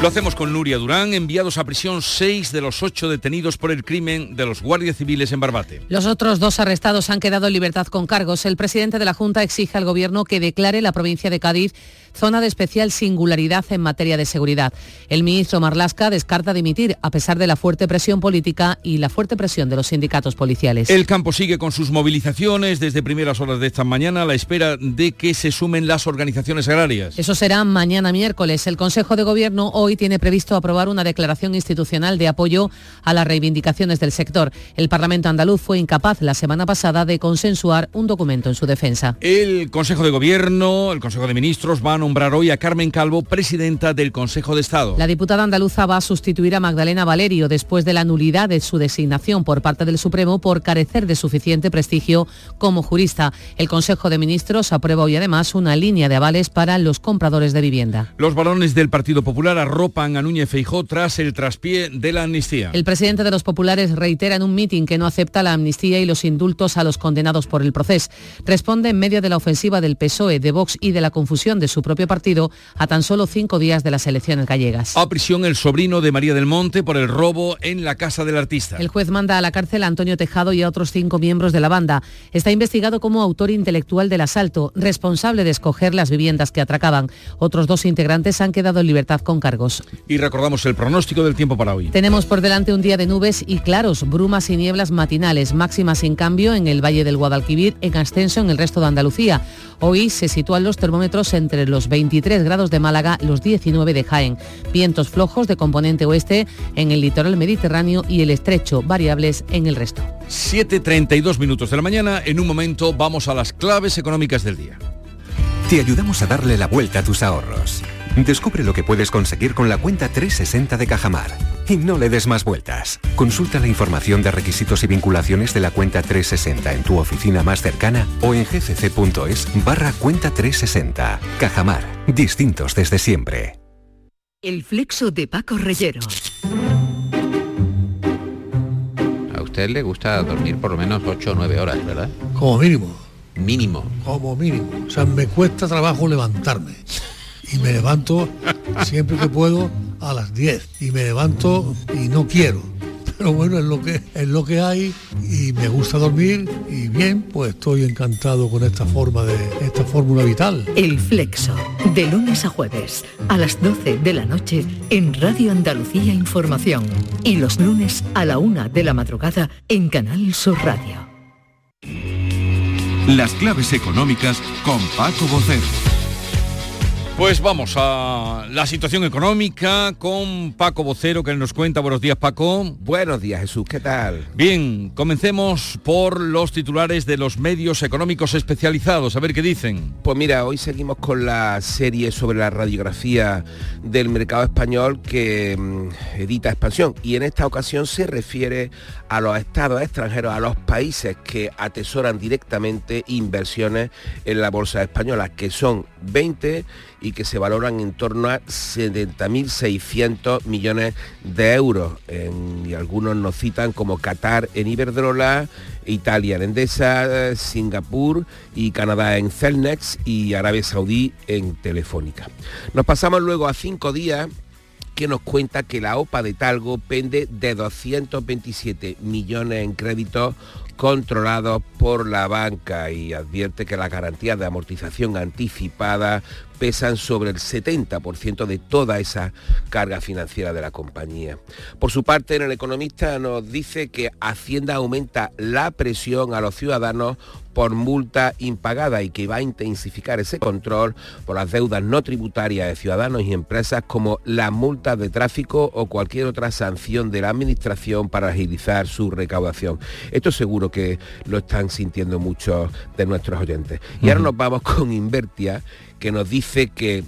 Lo hacemos con Nuria Durán, enviados a prisión seis de los ocho detenidos por el crimen de los guardias civiles en Barbate. Los otros dos arrestados han quedado en libertad con cargos. El presidente de la Junta exige al Gobierno que declare la provincia de Cádiz zona de especial singularidad en materia de seguridad. El ministro Marlasca descarta dimitir a pesar de la fuerte presión política y la fuerte presión de los sindicatos policiales. El campo sigue con sus movilizaciones desde primeras horas de esta mañana a la espera de que se sumen las organizaciones agrarias. Eso será mañana miércoles. El Consejo de Gobierno hoy tiene previsto aprobar una declaración institucional de apoyo a las reivindicaciones del sector. El Parlamento andaluz fue incapaz la semana pasada de consensuar un documento en su defensa. El Consejo de Gobierno, el Consejo de Ministros van nombrar hoy a Carmen Calvo, presidenta del Consejo de Estado. La diputada andaluza va a sustituir a Magdalena Valerio después de la nulidad de su designación por parte del Supremo por carecer de suficiente prestigio como jurista. El Consejo de Ministros aprueba hoy además una línea de avales para los compradores de vivienda. Los varones del Partido Popular arropan a Núñez Feijó tras el traspié de la amnistía. El presidente de los populares reitera en un mitin que no acepta la amnistía y los indultos a los condenados por el proceso. Responde en medio de la ofensiva del PSOE, de Vox y de la confusión de su propio partido a tan solo cinco días de las elecciones gallegas. A prisión el sobrino de María del Monte por el robo en la casa del artista. El juez manda a la cárcel a Antonio Tejado y a otros cinco miembros de la banda. Está investigado como autor intelectual del asalto, responsable de escoger las viviendas que atracaban. Otros dos integrantes han quedado en libertad con cargos. Y recordamos el pronóstico del tiempo para hoy. Tenemos por delante un día de nubes y claros, brumas y nieblas matinales, máximas sin cambio en el Valle del Guadalquivir, en ascenso en el resto de Andalucía. Hoy se sitúan los termómetros entre los 23 grados de Málaga, los 19 de Jaén. Vientos flojos de componente oeste en el litoral mediterráneo y el estrecho, variables en el resto. 7.32 minutos de la mañana. En un momento vamos a las claves económicas del día. Te ayudamos a darle la vuelta a tus ahorros. Descubre lo que puedes conseguir con la cuenta 360 de Cajamar. Y no le des más vueltas. Consulta la información de requisitos y vinculaciones de la cuenta 360 en tu oficina más cercana o en gcc.es barra cuenta 360. Cajamar. Distintos desde siempre. El flexo de Paco Reyero. A usted le gusta dormir por lo menos 8 o 9 horas, ¿verdad? Como mínimo. Mínimo. Como mínimo. O sea, me cuesta trabajo levantarme. Y me levanto siempre que puedo a las 10. Y me levanto y no quiero. Pero bueno, es lo que es lo que hay y me gusta dormir y bien, pues estoy encantado con esta forma de esta fórmula vital. El flexo, de lunes a jueves, a las 12 de la noche en Radio Andalucía Información y los lunes a la una de la madrugada en Canal Sur Radio. Las claves económicas con Paco Bocero. Pues vamos a la situación económica con Paco Vocero que nos cuenta. Buenos días, Paco. Buenos días, Jesús. ¿Qué tal? Bien, comencemos por los titulares de los medios económicos especializados. A ver qué dicen. Pues mira, hoy seguimos con la serie sobre la radiografía del mercado español que mm, edita Expansión y en esta ocasión se refiere a los estados extranjeros, a los países que atesoran directamente inversiones en la bolsa española, que son 20 y que se valoran en torno a 70.600 millones de euros. En- y algunos nos citan como Qatar en Iberdrola, Italia en Endesa, Singapur y Canadá en Celnex y Arabia Saudí en Telefónica. Nos pasamos luego a cinco días que nos cuenta que la OPA de Talgo pende de 227 millones en créditos controlados por la banca y advierte que las garantías de amortización anticipada pesan sobre el 70% de toda esa carga financiera de la compañía. Por su parte, en el economista nos dice que Hacienda aumenta la presión a los ciudadanos por multa impagada y que va a intensificar ese control por las deudas no tributarias de ciudadanos y empresas como las multas de tráfico o cualquier otra sanción de la administración para agilizar su recaudación. Esto seguro que lo están sintiendo muchos de nuestros oyentes. Y ahora nos vamos con Invertia, que nos dice que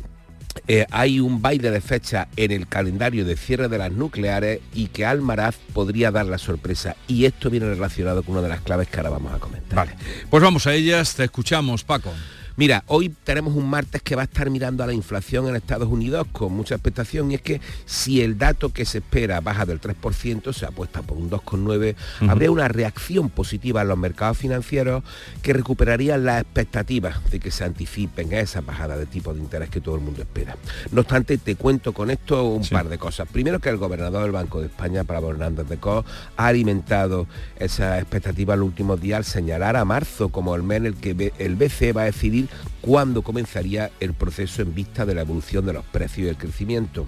eh, hay un baile de fecha en el calendario de cierre de las nucleares y que Almaraz podría dar la sorpresa. Y esto viene relacionado con una de las claves que ahora vamos a comentar. Vale, pues vamos a ellas, te escuchamos, Paco. Mira, hoy tenemos un martes que va a estar mirando a la inflación en Estados Unidos con mucha expectación y es que si el dato que se espera baja del 3%, se apuesta por un 2,9%, habría una reacción positiva en los mercados financieros que recuperarían las expectativas de que se anticipen esa bajada de tipo de interés que todo el mundo espera. No obstante, te cuento con esto un par de cosas. Primero que el gobernador del Banco de España, Pablo Hernández de Co, ha alimentado esa expectativa los últimos días al señalar a marzo como el mes en el que el BCE va a decidir cuándo comenzaría el proceso en vista de la evolución de los precios y el crecimiento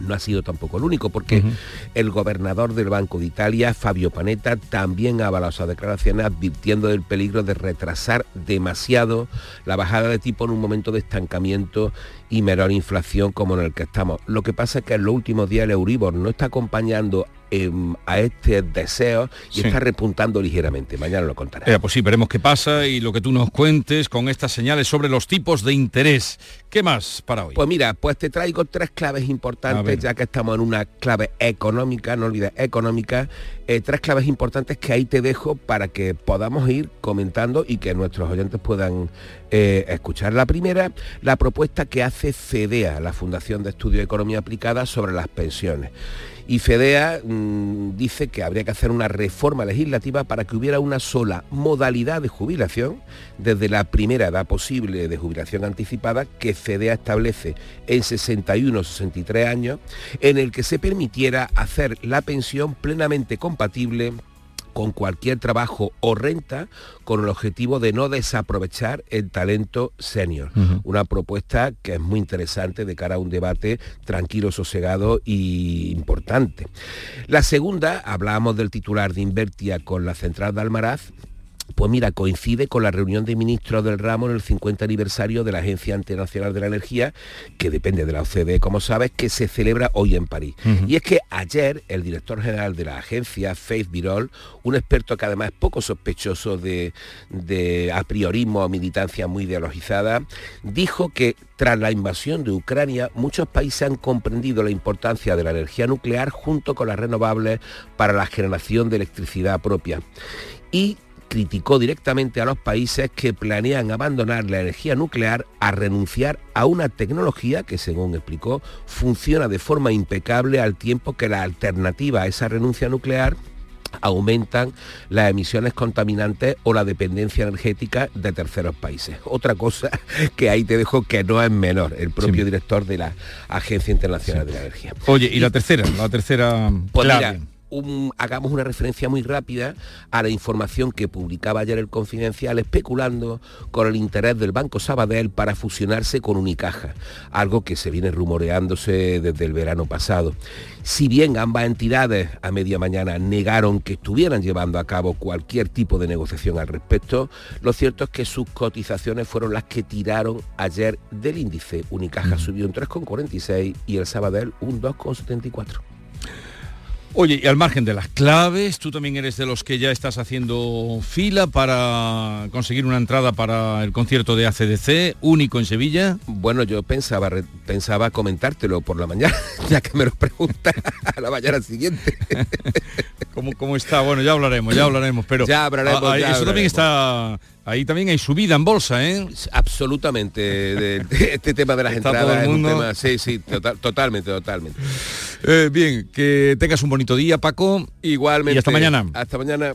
no ha sido tampoco el único, porque el gobernador del Banco de Italia, Fabio Panetta, también ha avalado esas declaraciones advirtiendo del peligro de retrasar demasiado la bajada de tipo en un momento de estancamiento y menor inflación como en el que estamos. Lo que pasa es que en los últimos días el Euribor no está acompañando em, a este deseo y Sí. está repuntando ligeramente. Mañana lo contaré. Eh, pues sí, veremos qué pasa y lo que tú nos cuentes con estas señales sobre los tipos de interés. ¿Qué más para hoy? Pues mira, pues te traigo tres claves importantes, ya que estamos en una clave económica, no olvides, económica, eh, tres claves importantes que ahí te dejo para que podamos ir comentando y que nuestros oyentes puedan eh, escuchar. La primera, la propuesta que hace FEDEA, la Fundación de Estudio de Economía Aplicada, sobre las pensiones. Y FEDEA mm, dice que habría que hacer una reforma legislativa para que hubiera una sola modalidad de jubilación, desde la primera edad posible de jubilación anticipada, que FEDEA establece en 61 o 63 años, en el que se permitiera hacer la pensión plenamente compatible con cualquier trabajo o renta con el objetivo de no desaprovechar el talento senior. Una propuesta que es muy interesante de cara a un debate tranquilo, sosegado y importante. La segunda, hablábamos del titular de Invertia con la central de Almaraz, pues mira, coincide con la reunión de ministros del ramo en el 50 aniversario de la Agencia Internacional de la Energía, que depende de la OCDE, como sabes, que se celebra hoy en París. Y es que ayer el director general de la agencia, Faith Birol, un experto que además es poco sospechoso de, de a priorismo o militancia muy ideologizada, dijo que tras la invasión de Ucrania, muchos países han comprendido la importancia de la energía nuclear junto con las renovables para la generación de electricidad propia. Y criticó directamente a los países que planean abandonar la energía nuclear a renunciar a una tecnología que, según explicó, funciona de forma impecable al tiempo que la alternativa a esa renuncia nuclear aumentan las emisiones contaminantes o la dependencia energética de terceros países. Otra cosa que ahí te dejo que no es menor, el propio director de la Agencia Internacional de la Energía. Oye, y la tercera, la tercera Pues mira, un- hagamos una referencia muy rápida a la información que publicaba ayer el Confidencial especulando con el interés del Banco Sabadell para fusionarse con Unicaja, algo que se viene rumoreándose desde el verano pasado. Si bien ambas entidades a media mañana negaron que estuvieran llevando a cabo cualquier tipo de negociación al respecto, lo cierto es que sus cotizaciones fueron las que tiraron ayer del índice. Unicaja subió un 3,46 y el Sabadell un 2,74. Oye, y al margen de las claves, tú también eres de los que ya estás haciendo fila para conseguir una entrada para el concierto de ACDC, único en Sevilla. Bueno, yo pensaba, pensaba comentártelo por la mañana, ya que me lo preguntas a la mañana siguiente. ¿Cómo, cómo está? Bueno, ya hablaremos, ya hablaremos, pero Ya hablaremos, ya eso también está ahí también hay subida en bolsa, ¿eh? Absolutamente. de- de este tema de las Está todo entradas es un tema. Sí, sí, total- totalmente, totalmente. Eh, bien, que tengas un bonito día, Paco. Igualmente. Y hasta mañana. Hasta mañana.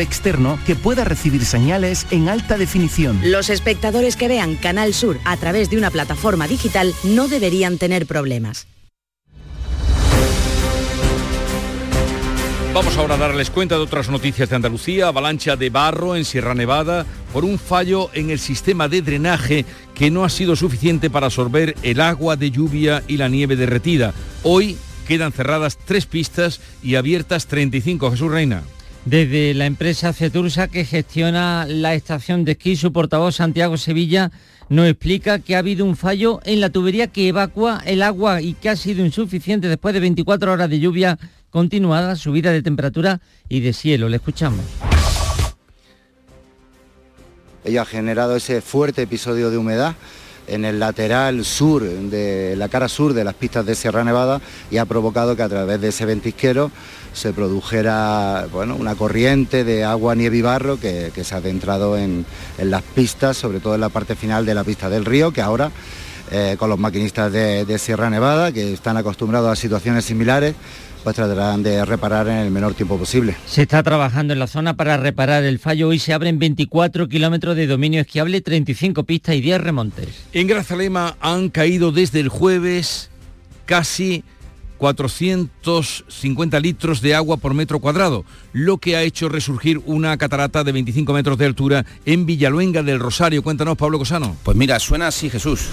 externo que pueda recibir señales en alta definición. Los espectadores que vean Canal Sur a través de una plataforma digital no deberían tener problemas. Vamos ahora a darles cuenta de otras noticias de Andalucía. Avalancha de barro en Sierra Nevada por un fallo en el sistema de drenaje que no ha sido suficiente para absorber el agua de lluvia y la nieve derretida. Hoy quedan cerradas tres pistas y abiertas 35. Jesús Reina. Desde la empresa Cetursa que gestiona la estación de esquí, su portavoz Santiago Sevilla nos explica que ha habido un fallo en la tubería que evacúa el agua y que ha sido insuficiente después de 24 horas de lluvia continuada, subida de temperatura y de cielo. Le escuchamos. Ello ha generado ese fuerte episodio de humedad en el lateral sur, de la cara sur de las pistas de Sierra Nevada y ha provocado que a través de ese ventisquero se produjera bueno, una corriente de agua, nieve y barro que, se ha adentrado en, las pistas, sobre todo en la parte final de la pista del río, que ahora eh, con los maquinistas de, Sierra Nevada, que están acostumbrados a situaciones similares, pues tratarán de reparar en el menor tiempo posible. Se está trabajando en la zona para reparar el fallo. Hoy se abren 24 kilómetros de dominio esquiable, 35 pistas y 10 remontes. En Grazalema han caído desde el jueves casi 450 litros de agua por metro cuadrado, lo que ha hecho resurgir una catarata de 25 metros de altura en Villaluenga del Rosario. Cuéntanos, Pablo Cosano. Pues mira, suena así, Jesús.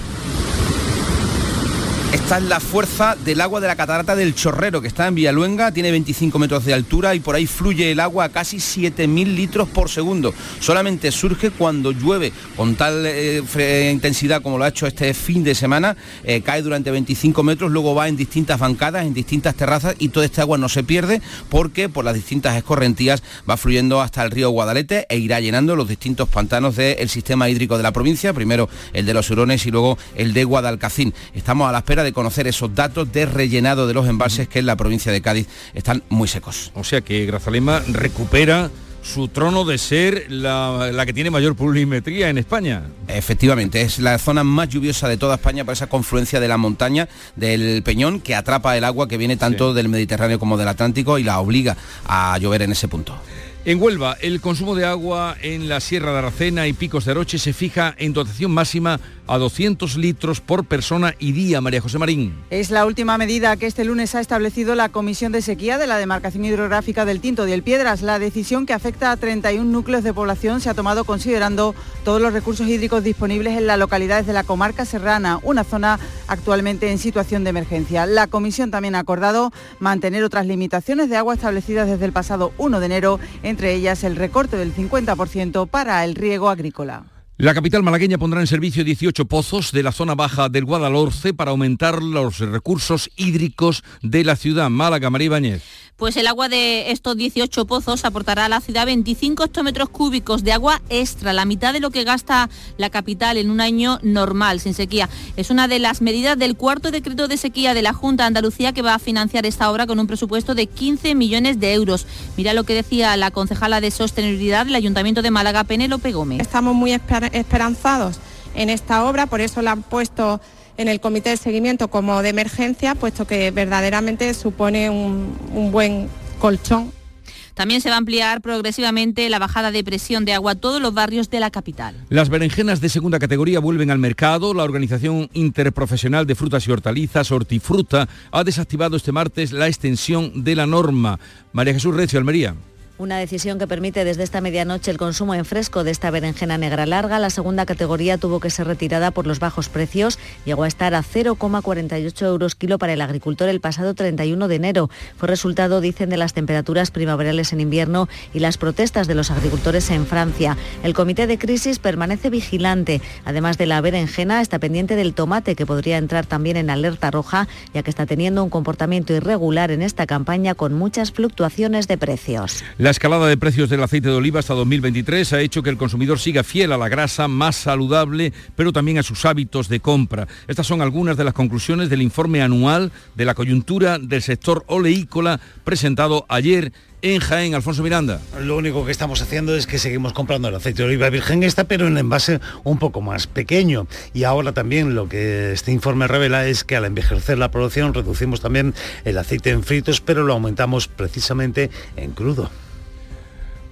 Esta es la fuerza del agua de la catarata del Chorrero, que está en Villaluenga, tiene 25 metros de altura y por ahí fluye el agua a casi 7.000 litros por segundo. Solamente surge cuando llueve con tal eh, intensidad como lo ha hecho este fin de semana, eh, cae durante 25 metros, luego va en distintas bancadas, en distintas terrazas y todo este agua no se pierde porque por las distintas escorrentías va fluyendo hasta el río Guadalete e irá llenando los distintos pantanos del sistema hídrico de la provincia, primero el de los Hurones y luego el de Guadalcacín. Estamos a la espera de conocer esos datos de rellenado de los embalses que en la provincia de Cádiz están muy secos. O sea que Grazalema recupera su trono de ser la, que tiene mayor pluviometría en España. Efectivamente, es la zona más lluviosa de toda España por esa confluencia de la montaña del Peñón que atrapa el agua que viene tanto del Mediterráneo como del Atlántico y la obliga a llover en ese punto. En Huelva, el consumo de agua en la Sierra de Aracena y Picos de Aroche se fija en dotación máxima a 200 litros por persona y día, María José Marín. Es la última medida que este lunes ha establecido la Comisión de Sequía de la Demarcación Hidrográfica del Tinto de El Piedras. La decisión que afecta a 31 núcleos de población se ha tomado considerando todos los recursos hídricos disponibles en las localidades de la comarca serrana, una zona actualmente en situación de emergencia. La Comisión también ha acordado mantener otras limitaciones de agua establecidas desde el pasado 1 de enero, entre ellas el recorte del 50% para el riego agrícola. La capital malagueña pondrá en servicio 18 pozos de la zona baja del Guadalhorce para aumentar los recursos hídricos de la ciudad. Málaga, María Ibáñez. Pues el agua de estos 18 pozos aportará a la ciudad 25 hectómetros cúbicos de agua extra, la mitad de lo que gasta la capital en un año normal, sin sequía. Es una de las medidas del cuarto decreto de sequía de la Junta de Andalucía que va a financiar esta obra con un presupuesto de 15 millones de euros. Mira lo que decía la concejala de Sostenibilidad del Ayuntamiento de Málaga, Penélope Gómez. Estamos muy esperanzados en esta obra, por eso la han puesto en el comité de seguimiento como de emergencia, puesto que verdaderamente supone un, buen colchón también se va a ampliar progresivamente la bajada de presión de agua a todos los barrios de la capital. Las berenjenas de segunda categoría vuelven al mercado. La Organización Interprofesional de Frutas y Hortalizas, Hortifruta, ha desactivado este martes la extensión de la norma. María Jesús Recio, Almería. Una decisión que permite desde esta medianoche el consumo en fresco de esta berenjena negra larga. La segunda categoría tuvo que ser retirada por los bajos precios. Llegó a estar a 0,48 euros kilo para el agricultor el pasado 31 de enero. Fue resultado, dicen, de las temperaturas primaverales en invierno y las protestas de los agricultores en Francia. El comité de crisis permanece vigilante. Además de la berenjena, está pendiente del tomate, que podría entrar también en alerta roja, ya que está teniendo un comportamiento irregular en esta campaña con muchas fluctuaciones de precios. Escalada de precios del aceite de oliva hasta 2023 ha hecho que el consumidor siga fiel a la grasa más saludable, pero también a sus hábitos de compra. Estas son algunas de las conclusiones del informe anual de la coyuntura del sector oleícola presentado ayer en Jaén, Alfonso Miranda. Lo único que estamos haciendo es que seguimos comprando el aceite de oliva virgen esta, pero en envase un poco más pequeño. Y ahora también lo que este informe revela es que al envejecer la producción reducimos también el aceite en fritos, pero lo aumentamos precisamente en crudo.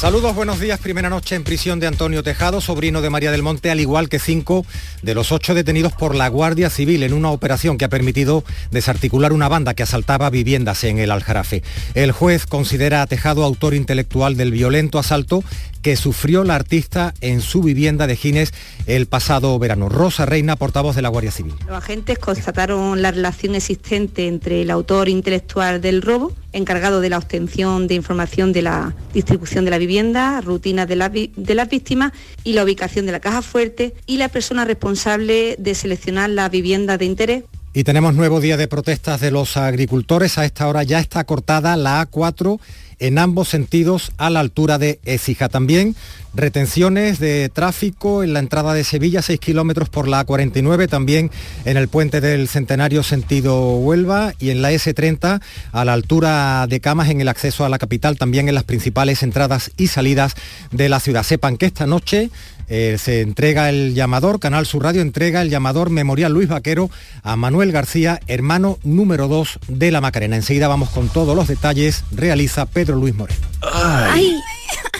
Saludos, buenos días. Primera noche en prisión de Antonio Tejado, sobrino de María del Monte, al igual que cinco de los ocho detenidos por la Guardia Civil en una operación que ha permitido desarticular una banda que asaltaba viviendas en el Aljarafe. El juez considera a Tejado autor intelectual del violento asalto que sufrió la artista en su vivienda de Gines el pasado verano. Rosa Reina, portavoz de la Guardia Civil. Los agentes constataron la relación existente entre el autor intelectual del robo, encargado de la obtención de información de la distribución de la vivienda, rutinas de, la, de las víctimas y la ubicación de la caja fuerte, y la persona responsable de seleccionar la vivienda de interés. Y tenemos nuevo día de protestas de los agricultores. A esta hora ya está cortada la A4 en ambos sentidos a la altura de Écija. También retenciones de tráfico en la entrada de Sevilla, 6 kilómetros por la A49, también en el puente del Centenario sentido Huelva y en la S30 a la altura de Camas en el acceso a la capital, también en las principales entradas y salidas de la ciudad. Sepan que esta noche eh, se entrega el llamador, Canal Sur Radio entrega el llamador Memorial Luis Vaquero a Manuel García, hermano número 2 de la Macarena. Enseguida vamos con todos los detalles, realiza Pedro Luis Moreno.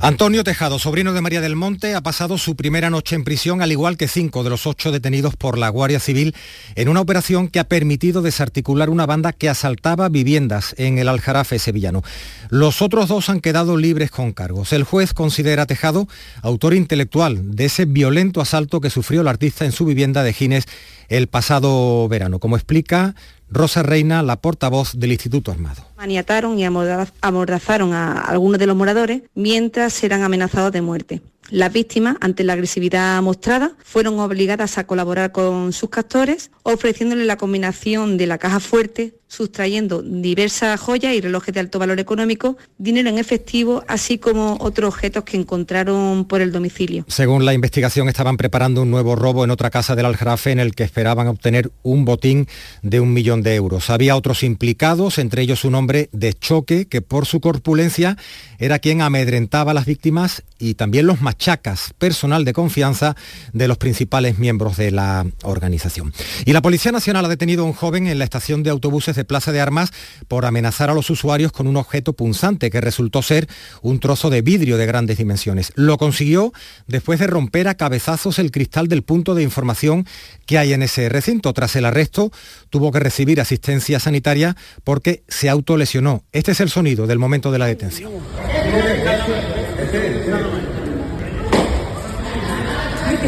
Antonio Tejado, sobrino de María del Monte, ha pasado su primera noche en prisión, al igual que cinco de los ocho detenidos por la Guardia Civil, en una operación que ha permitido desarticular una banda que asaltaba viviendas en el Aljarafe sevillano. Los otros dos han quedado libres con cargos. El juez considera a Tejado autor intelectual de ese violento asalto que sufrió el artista en su vivienda de Gines el pasado verano. Como explica Rosa Reina, la portavoz del Instituto Armado. Maniataron y amordazaron a algunos de los moradores mientras eran amenazados de muerte. Las víctimas, ante la agresividad mostrada, fueron obligadas a colaborar con sus captores, ofreciéndoles la combinación de la caja fuerte, sustrayendo diversas joyas y relojes de alto valor económico, dinero en efectivo, así como otros objetos que encontraron por el domicilio. Según la investigación, estaban preparando un nuevo robo en otra casa del Aljarafe en el que esperaban obtener un botín de un millón de euros. Había otros implicados, entre ellos un hombre de choque que por su corpulencia era quien amedrentaba a las víctimas y también los machacas, personal de confianza de los principales miembros de la organización. Y la Policía Nacional ha detenido a un joven en la estación de autobuses de Plaza de Armas por amenazar a los usuarios con un objeto punzante que resultó ser un trozo de vidrio de grandes dimensiones. Lo consiguió después de romper a cabezazos el cristal del punto de información que hay en ese recinto. Tras el arresto tuvo que recibir asistencia sanitaria porque se autolesionó. Este es el sonido del momento de la detención.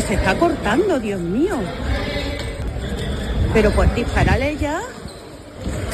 Que se está cortando, Dios mío. Pero pues disparale ya.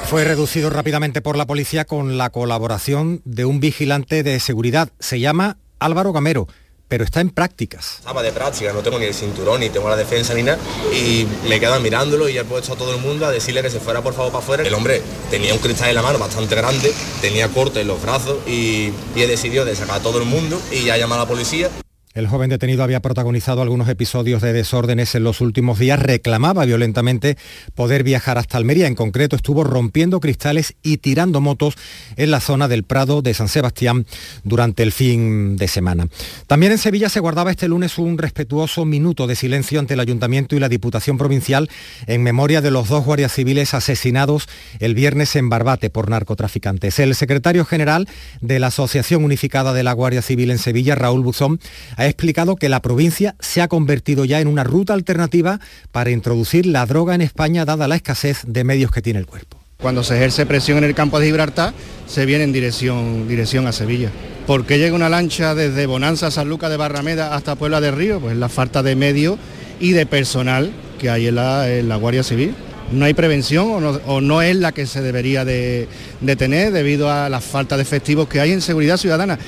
Fue reducido rápidamente por la policía con la colaboración de un vigilante de seguridad. Se llama Álvaro Gamero, pero está en prácticas. Estaba de práctica, no tengo ni el cinturón, ni tengo la defensa ni nada, y me quedan mirándolo y he puesto a todo el mundo a decirle que se fuera por favor para afuera. El hombre tenía un cristal en la mano bastante grande, tenía corte en los brazos y, y he decidido de sacar a todo el mundo y ya llamar a la policía. El joven detenido había protagonizado algunos episodios de desórdenes en los últimos días, reclamaba violentamente poder viajar hasta Almería. En concreto, estuvo rompiendo cristales y tirando motos en la zona del Prado de San Sebastián durante el fin de semana. También en Sevilla se guardaba este lunes un respetuoso minuto de silencio ante el Ayuntamiento y la Diputación Provincial en memoria de los dos guardias civiles asesinados el viernes en Barbate por narcotraficantes. El secretario general de la Asociación Unificada de la Guardia Civil en Sevilla, Raúl Buzón, ha explicado que la provincia se ha convertido ya en una ruta alternativa para introducir la droga en España dada la escasez de medios que tiene el cuerpo. Cuando se ejerce presión en el campo de Gibraltar, se viene en dirección, dirección a Sevilla. ¿Por qué llega una lancha desde Bonanza, San Lucas de Barrameda hasta Puebla del Río? Pues la falta de medios y de personal que hay en la, en la Guardia Civil. No hay prevención o no, o no, es la que se debería de, de tener debido a la falta de efectivos que hay en seguridad ciudadana.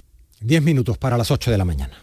10 minutos para las 8 de la mañana.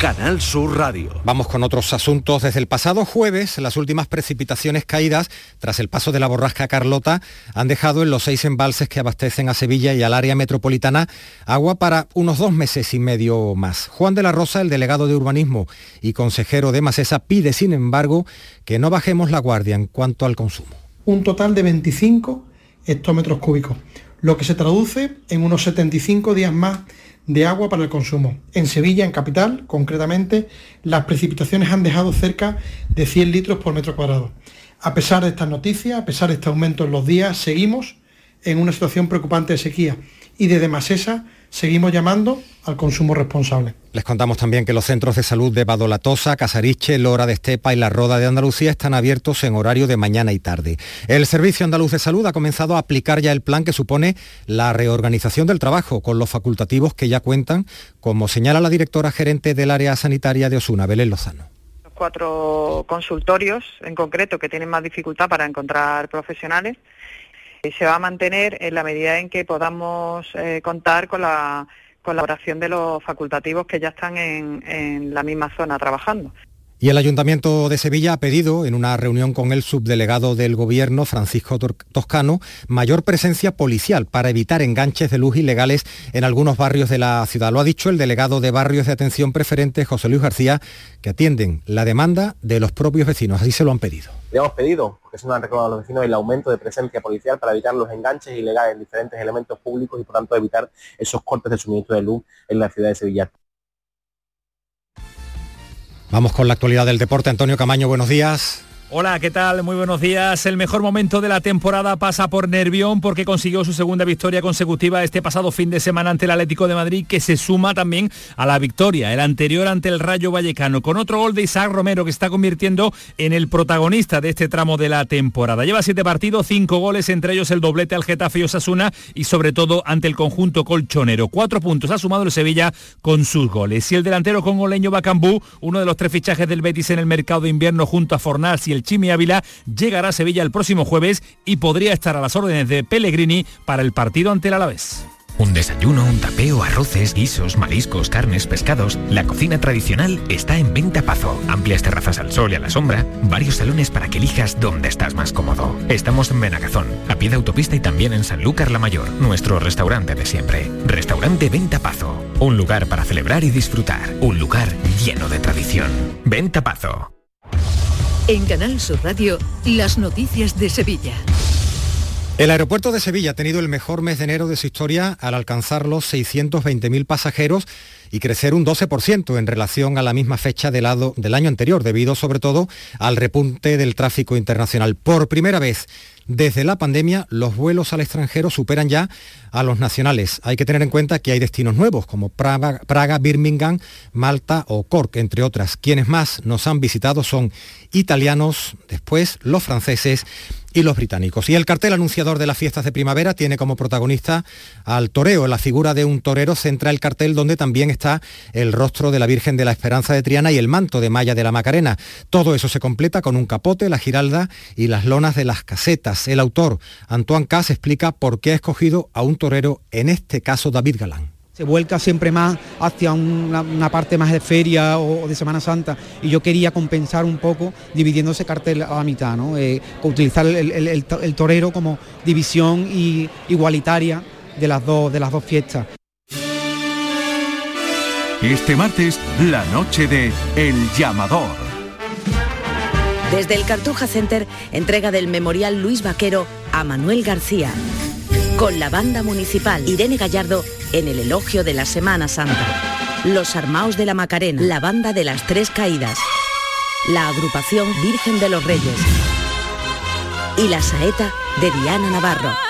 Canal Sur Radio. Vamos con otros asuntos. Desde el pasado jueves, las últimas precipitaciones caídas tras el paso de la borrasca Carlota han dejado en los seis embalses que abastecen a Sevilla y al área metropolitana agua para unos dos meses y medio más. Juan de la Rosa, el delegado de urbanismo y consejero de Masesa, pide, sin embargo, que no bajemos la guardia en cuanto al consumo. Un total de 25 hectómetros cúbicos, lo que se traduce en unos 75 días más de agua para el consumo. En Sevilla, en capital, concretamente, las precipitaciones han dejado cerca de 100 litros por metro cuadrado. A pesar de estas noticias, a pesar de este aumento en los días, seguimos en una situación preocupante de sequía y desde Masesa seguimos llamando al consumo responsable. Les contamos también que los centros de salud de Badolatosa, Casariche, Lora de Estepa y La Roda de Andalucía están abiertos en horario de mañana y tarde. El Servicio Andaluz de Salud ha comenzado a aplicar ya el plan que supone la reorganización del trabajo con los facultativos que ya cuentan, como señala la directora gerente del área sanitaria de Osuna, Belén Lozano cuatro consultorios en concreto que tienen más dificultad para encontrar profesionales se va a mantener en la medida en que podamos eh, contar con la colaboración de los facultativos que ya están en, la misma zona trabajando. Y el Ayuntamiento de Sevilla ha pedido, en una reunión con el subdelegado del Gobierno, Francisco Toscano, mayor presencia policial para evitar enganches de luz ilegales en algunos barrios de la ciudad. Lo ha dicho el delegado de Barrios de Atención Preferente, José Luis García, que atienden la demanda de los propios vecinos. Así se lo han pedido. Le hemos pedido, porque es una reclamado a los vecinos, el aumento de presencia policial para evitar los enganches ilegales en diferentes elementos públicos y por tanto evitar esos cortes de suministro de luz en la ciudad de Sevilla. Vamos con la actualidad del deporte. Antonio Camaño, buenos días. Hola, ¿qué tal? Muy buenos días. El mejor momento de la temporada pasa por Nervión porque consiguió su segunda victoria consecutiva este pasado fin de semana ante el Atlético de Madrid que se suma también a la victoria, el anterior ante el Rayo Vallecano, con otro gol de Isaac Romero que está convirtiendo en el protagonista de este tramo de la temporada. Lleva siete partidos, cinco goles, entre ellos el doblete al Getafe y Osasuna y sobre todo ante el conjunto colchonero. Cuatro puntos ha sumado el Sevilla con sus goles. Y el delantero congoleño Bacambú, uno de los tres fichajes del Betis en el mercado de invierno junto a Fornals y el Chimi Ávila llegará a Sevilla el próximo jueves y podría estar a las órdenes de Pellegrini para el partido ante el Alavés. Un desayuno, un tapeo, arroces, guisos, mariscos, carnes, pescados. La cocina tradicional está en Venta Pazo. Amplias terrazas al sol y a la sombra. Varios salones para que elijas dónde estás más cómodo. Estamos en Benagazón, a pie de autopista y también en Sanlúcar la Mayor, nuestro restaurante de siempre. Restaurante Venta Pazo. Un lugar para celebrar y disfrutar. Un lugar lleno de tradición. Venta Pazo. En Canal Sur Radio, las noticias de Sevilla. El aeropuerto de Sevilla ha tenido el mejor mes de enero de su historia al alcanzar los 620.000 pasajeros y crecer un 12% en relación a la misma fecha del, año anterior, debido sobre todo al repunte del tráfico internacional. Por primera vez desde la pandemia, los vuelos al extranjero superan ya a los nacionales. Hay que tener en cuenta que hay destinos nuevos como Praga, Praga, Birmingham, Malta o Cork, entre otras. Quienes más nos han visitado son italianos, después los franceses y los británicos. Y el cartel anunciador de las fiestas de primavera tiene como protagonista al toreo. La figura de un torero centra el cartel donde también está el rostro de la Virgen de la Esperanza de Triana y el manto de Maya de la Macarena. Todo eso se completa con un capote, la giralda y las lonas de las casetas. El autor, Antoine Cass, explica por qué ha escogido a un torero, en este caso David Galán se vuelca siempre más hacia una, parte más de feria o, de Semana Santa y yo quería compensar un poco dividiendo ese cartel a la mitad, ¿no? Eh, utilizar el, torero como división y igualitaria de las dos, de las dos fiestas. Este martes, la noche de El Llamador. Desde el Cartuja Center, entrega del Memorial Luis Vaquero a Manuel García con la banda municipal Irene Gallardo en el elogio de la Semana Santa. Los Armaos de la Macarena, la banda de las Tres Caídas, la agrupación Virgen de los Reyes y la saeta de Diana Navarro.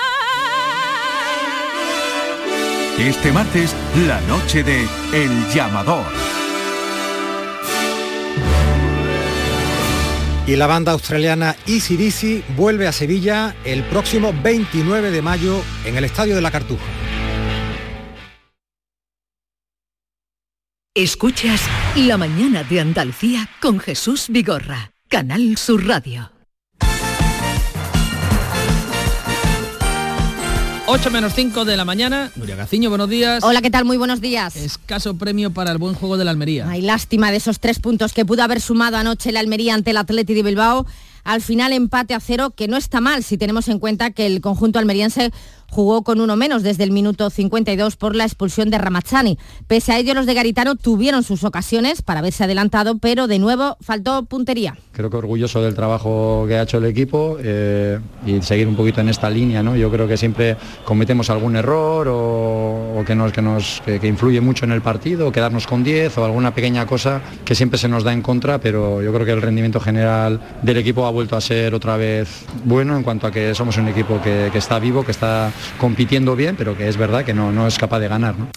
Este martes, la noche de El Llamador. Y la banda australiana Easy Dizzy vuelve a Sevilla el próximo 29 de mayo en el Estadio de la Cartuja. Escuchas La mañana de Andalucía con Jesús Vigorra, Canal Sur Radio. 8 menos 5 de la mañana. Nuria Gaciño, buenos días. Hola, ¿qué tal? Muy buenos días. Escaso premio para el buen juego de la Almería. Hay lástima de esos tres puntos que pudo haber sumado anoche la Almería ante el Atleti de Bilbao. Al final empate a cero, que no está mal si tenemos en cuenta que el conjunto almeriense jugó con uno menos desde el minuto 52 por la expulsión de Ramazzani. Pese a ello, los de Garitano tuvieron sus ocasiones para haberse adelantado, pero de nuevo faltó puntería. Creo que orgulloso del trabajo que ha hecho el equipo eh, y seguir un poquito en esta línea. ¿no? Yo creo que siempre cometemos algún error o, que, nos, que, nos, que, influye mucho en el partido, quedarnos con 10 o alguna pequeña cosa que siempre se nos da en contra, pero yo creo que el rendimiento general del equipo ha vuelto a ser otra vez bueno en cuanto a que somos un equipo que, que está vivo, que está compitiendo bien, pero que es verdad que no, no es capaz de ganar. ¿no?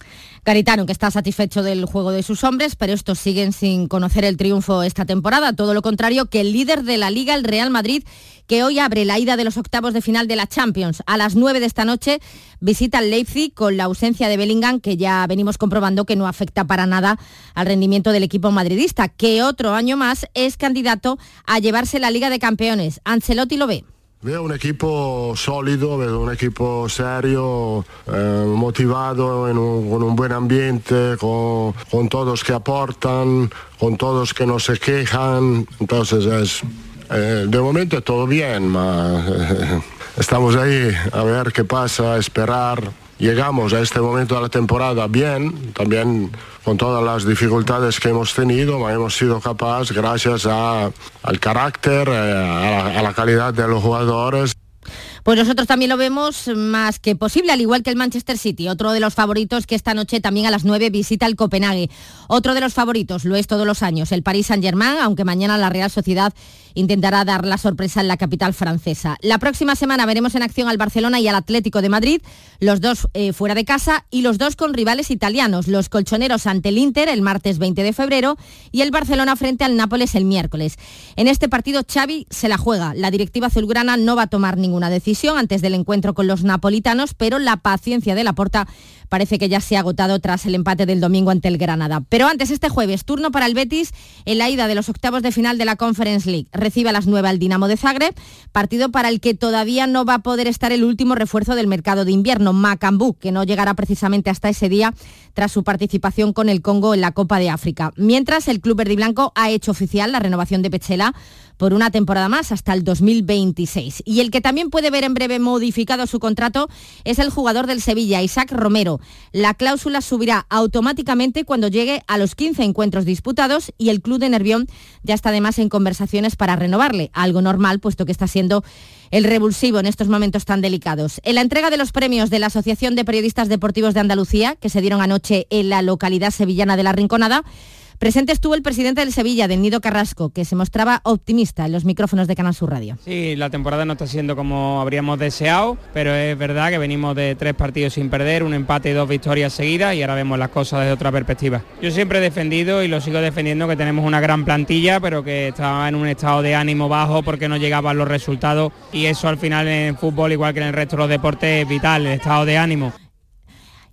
Garitano, que está satisfecho del juego de sus hombres, pero estos siguen sin conocer el triunfo esta temporada. Todo lo contrario que el líder de la liga, el Real Madrid, que hoy abre la ida de los octavos de final de la Champions. A las 9 de esta noche visita el Leipzig con la ausencia de Bellingham, que ya venimos comprobando que no afecta para nada al rendimiento del equipo madridista, que otro año más es candidato a llevarse la Liga de Campeones. Ancelotti lo ve. Veo un equipo sólido, veo un equipo serio, eh, motivado, con un buen ambiente, con, todos que aportan, con todos que no se quejan. Entonces es, eh, de momento todo bien, estamos ahí a ver qué pasa, a esperar. Llegamos a este momento de la temporada bien, también con todas las dificultades que hemos tenido, hemos sido capaces, gracias al carácter, eh, a la calidad de los jugadores. Pues nosotros también lo vemos más que posible, al igual que el Manchester City, otro de los favoritos que esta noche también a las 9 visita el Copenhague. Otro de los favoritos, lo es todos los años, el Paris Saint-Germain, aunque mañana la Real Sociedad intentará dar la sorpresa en la capital francesa. La próxima semana veremos en acción al Barcelona y al Atlético de Madrid, los dos eh, fuera de casa y los dos con rivales italianos, los colchoneros ante el Inter el martes 20 de febrero y el Barcelona frente al Nápoles el miércoles. En este partido Xavi se la juega. La directiva azulgrana no va a tomar ninguna decisión antes del encuentro con los napolitanos, pero la paciencia de la porta parece que ya se ha agotado tras el empate del domingo ante el Granada. Pero antes, este jueves, turno para el Betis en la ida de los octavos de final de la Conference League. Recibe a las 9 al Dinamo de Zagreb, partido para el que todavía no va a poder estar el último refuerzo del mercado de invierno, Macambú, que no llegará precisamente hasta ese día tras su participación con el Congo en la Copa de África. Mientras, el club verde y blanco ha hecho oficial la renovación de Pechela por una temporada más hasta el 2026. Y el que también puede ver en breve modificado su contrato es el jugador del Sevilla, Isaac Romero. La cláusula subirá automáticamente cuando llegue a los 15 encuentros disputados y el club de Nervión ya está además en conversaciones para renovarle, algo normal puesto que está siendo el revulsivo en estos momentos tan delicados. En la entrega de los premios de la Asociación de Periodistas Deportivos de Andalucía, que se dieron anoche en la localidad sevillana de La Rinconada, Presente estuvo el presidente del Sevilla, del Nido Carrasco, que se mostraba optimista en los micrófonos de Canal Sur Radio. Sí, la temporada no está siendo como habríamos deseado, pero es verdad que venimos de tres partidos sin perder, un empate y dos victorias seguidas y ahora vemos las cosas desde otra perspectiva. Yo siempre he defendido y lo sigo defendiendo que tenemos una gran plantilla, pero que estaba en un estado de ánimo bajo porque no llegaban los resultados y eso al final en fútbol, igual que en el resto de los deportes, es vital, el estado de ánimo.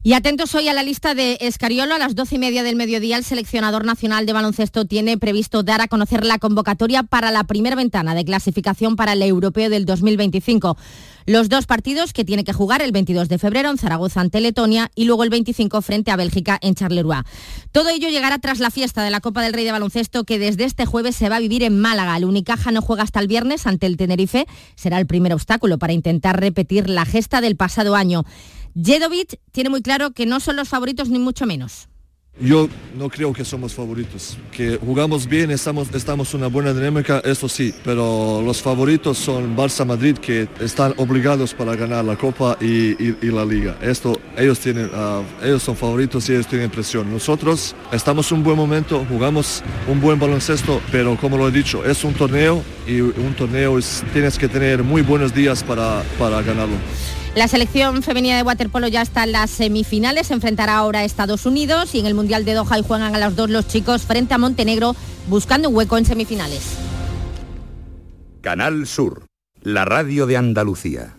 Y atentos hoy a la lista de Escariolo. A las doce y media del mediodía, el seleccionador nacional de baloncesto tiene previsto dar a conocer la convocatoria para la primera ventana de clasificación para el europeo del 2025. Los dos partidos que tiene que jugar el 22 de febrero en Zaragoza ante Letonia y luego el 25 frente a Bélgica en Charleroi. Todo ello llegará tras la fiesta de la Copa del Rey de Baloncesto que desde este jueves se va a vivir en Málaga. El Unicaja no juega hasta el viernes ante el Tenerife. Será el primer obstáculo para intentar repetir la gesta del pasado año. Jedovic tiene muy claro que no son los favoritos ni mucho menos. Yo no creo que somos favoritos, que jugamos bien, estamos, estamos una buena dinámica, eso sí, pero los favoritos son Barça Madrid que están obligados para ganar la Copa y, la Liga. Esto, ellos, tienen, ah, ellos son favoritos y ellos tienen presión. Nosotros estamos en un buen momento, jugamos un buen baloncesto, pero como lo he dicho, es un torneo y un torneo tienes que tener muy buenos días para, para ganarlo. La selección femenina de waterpolo ya está en las semifinales, se enfrentará ahora a Estados Unidos y en el Mundial de Doha y juegan a los dos los chicos frente a Montenegro buscando un hueco en semifinales. Canal Sur, la radio de Andalucía.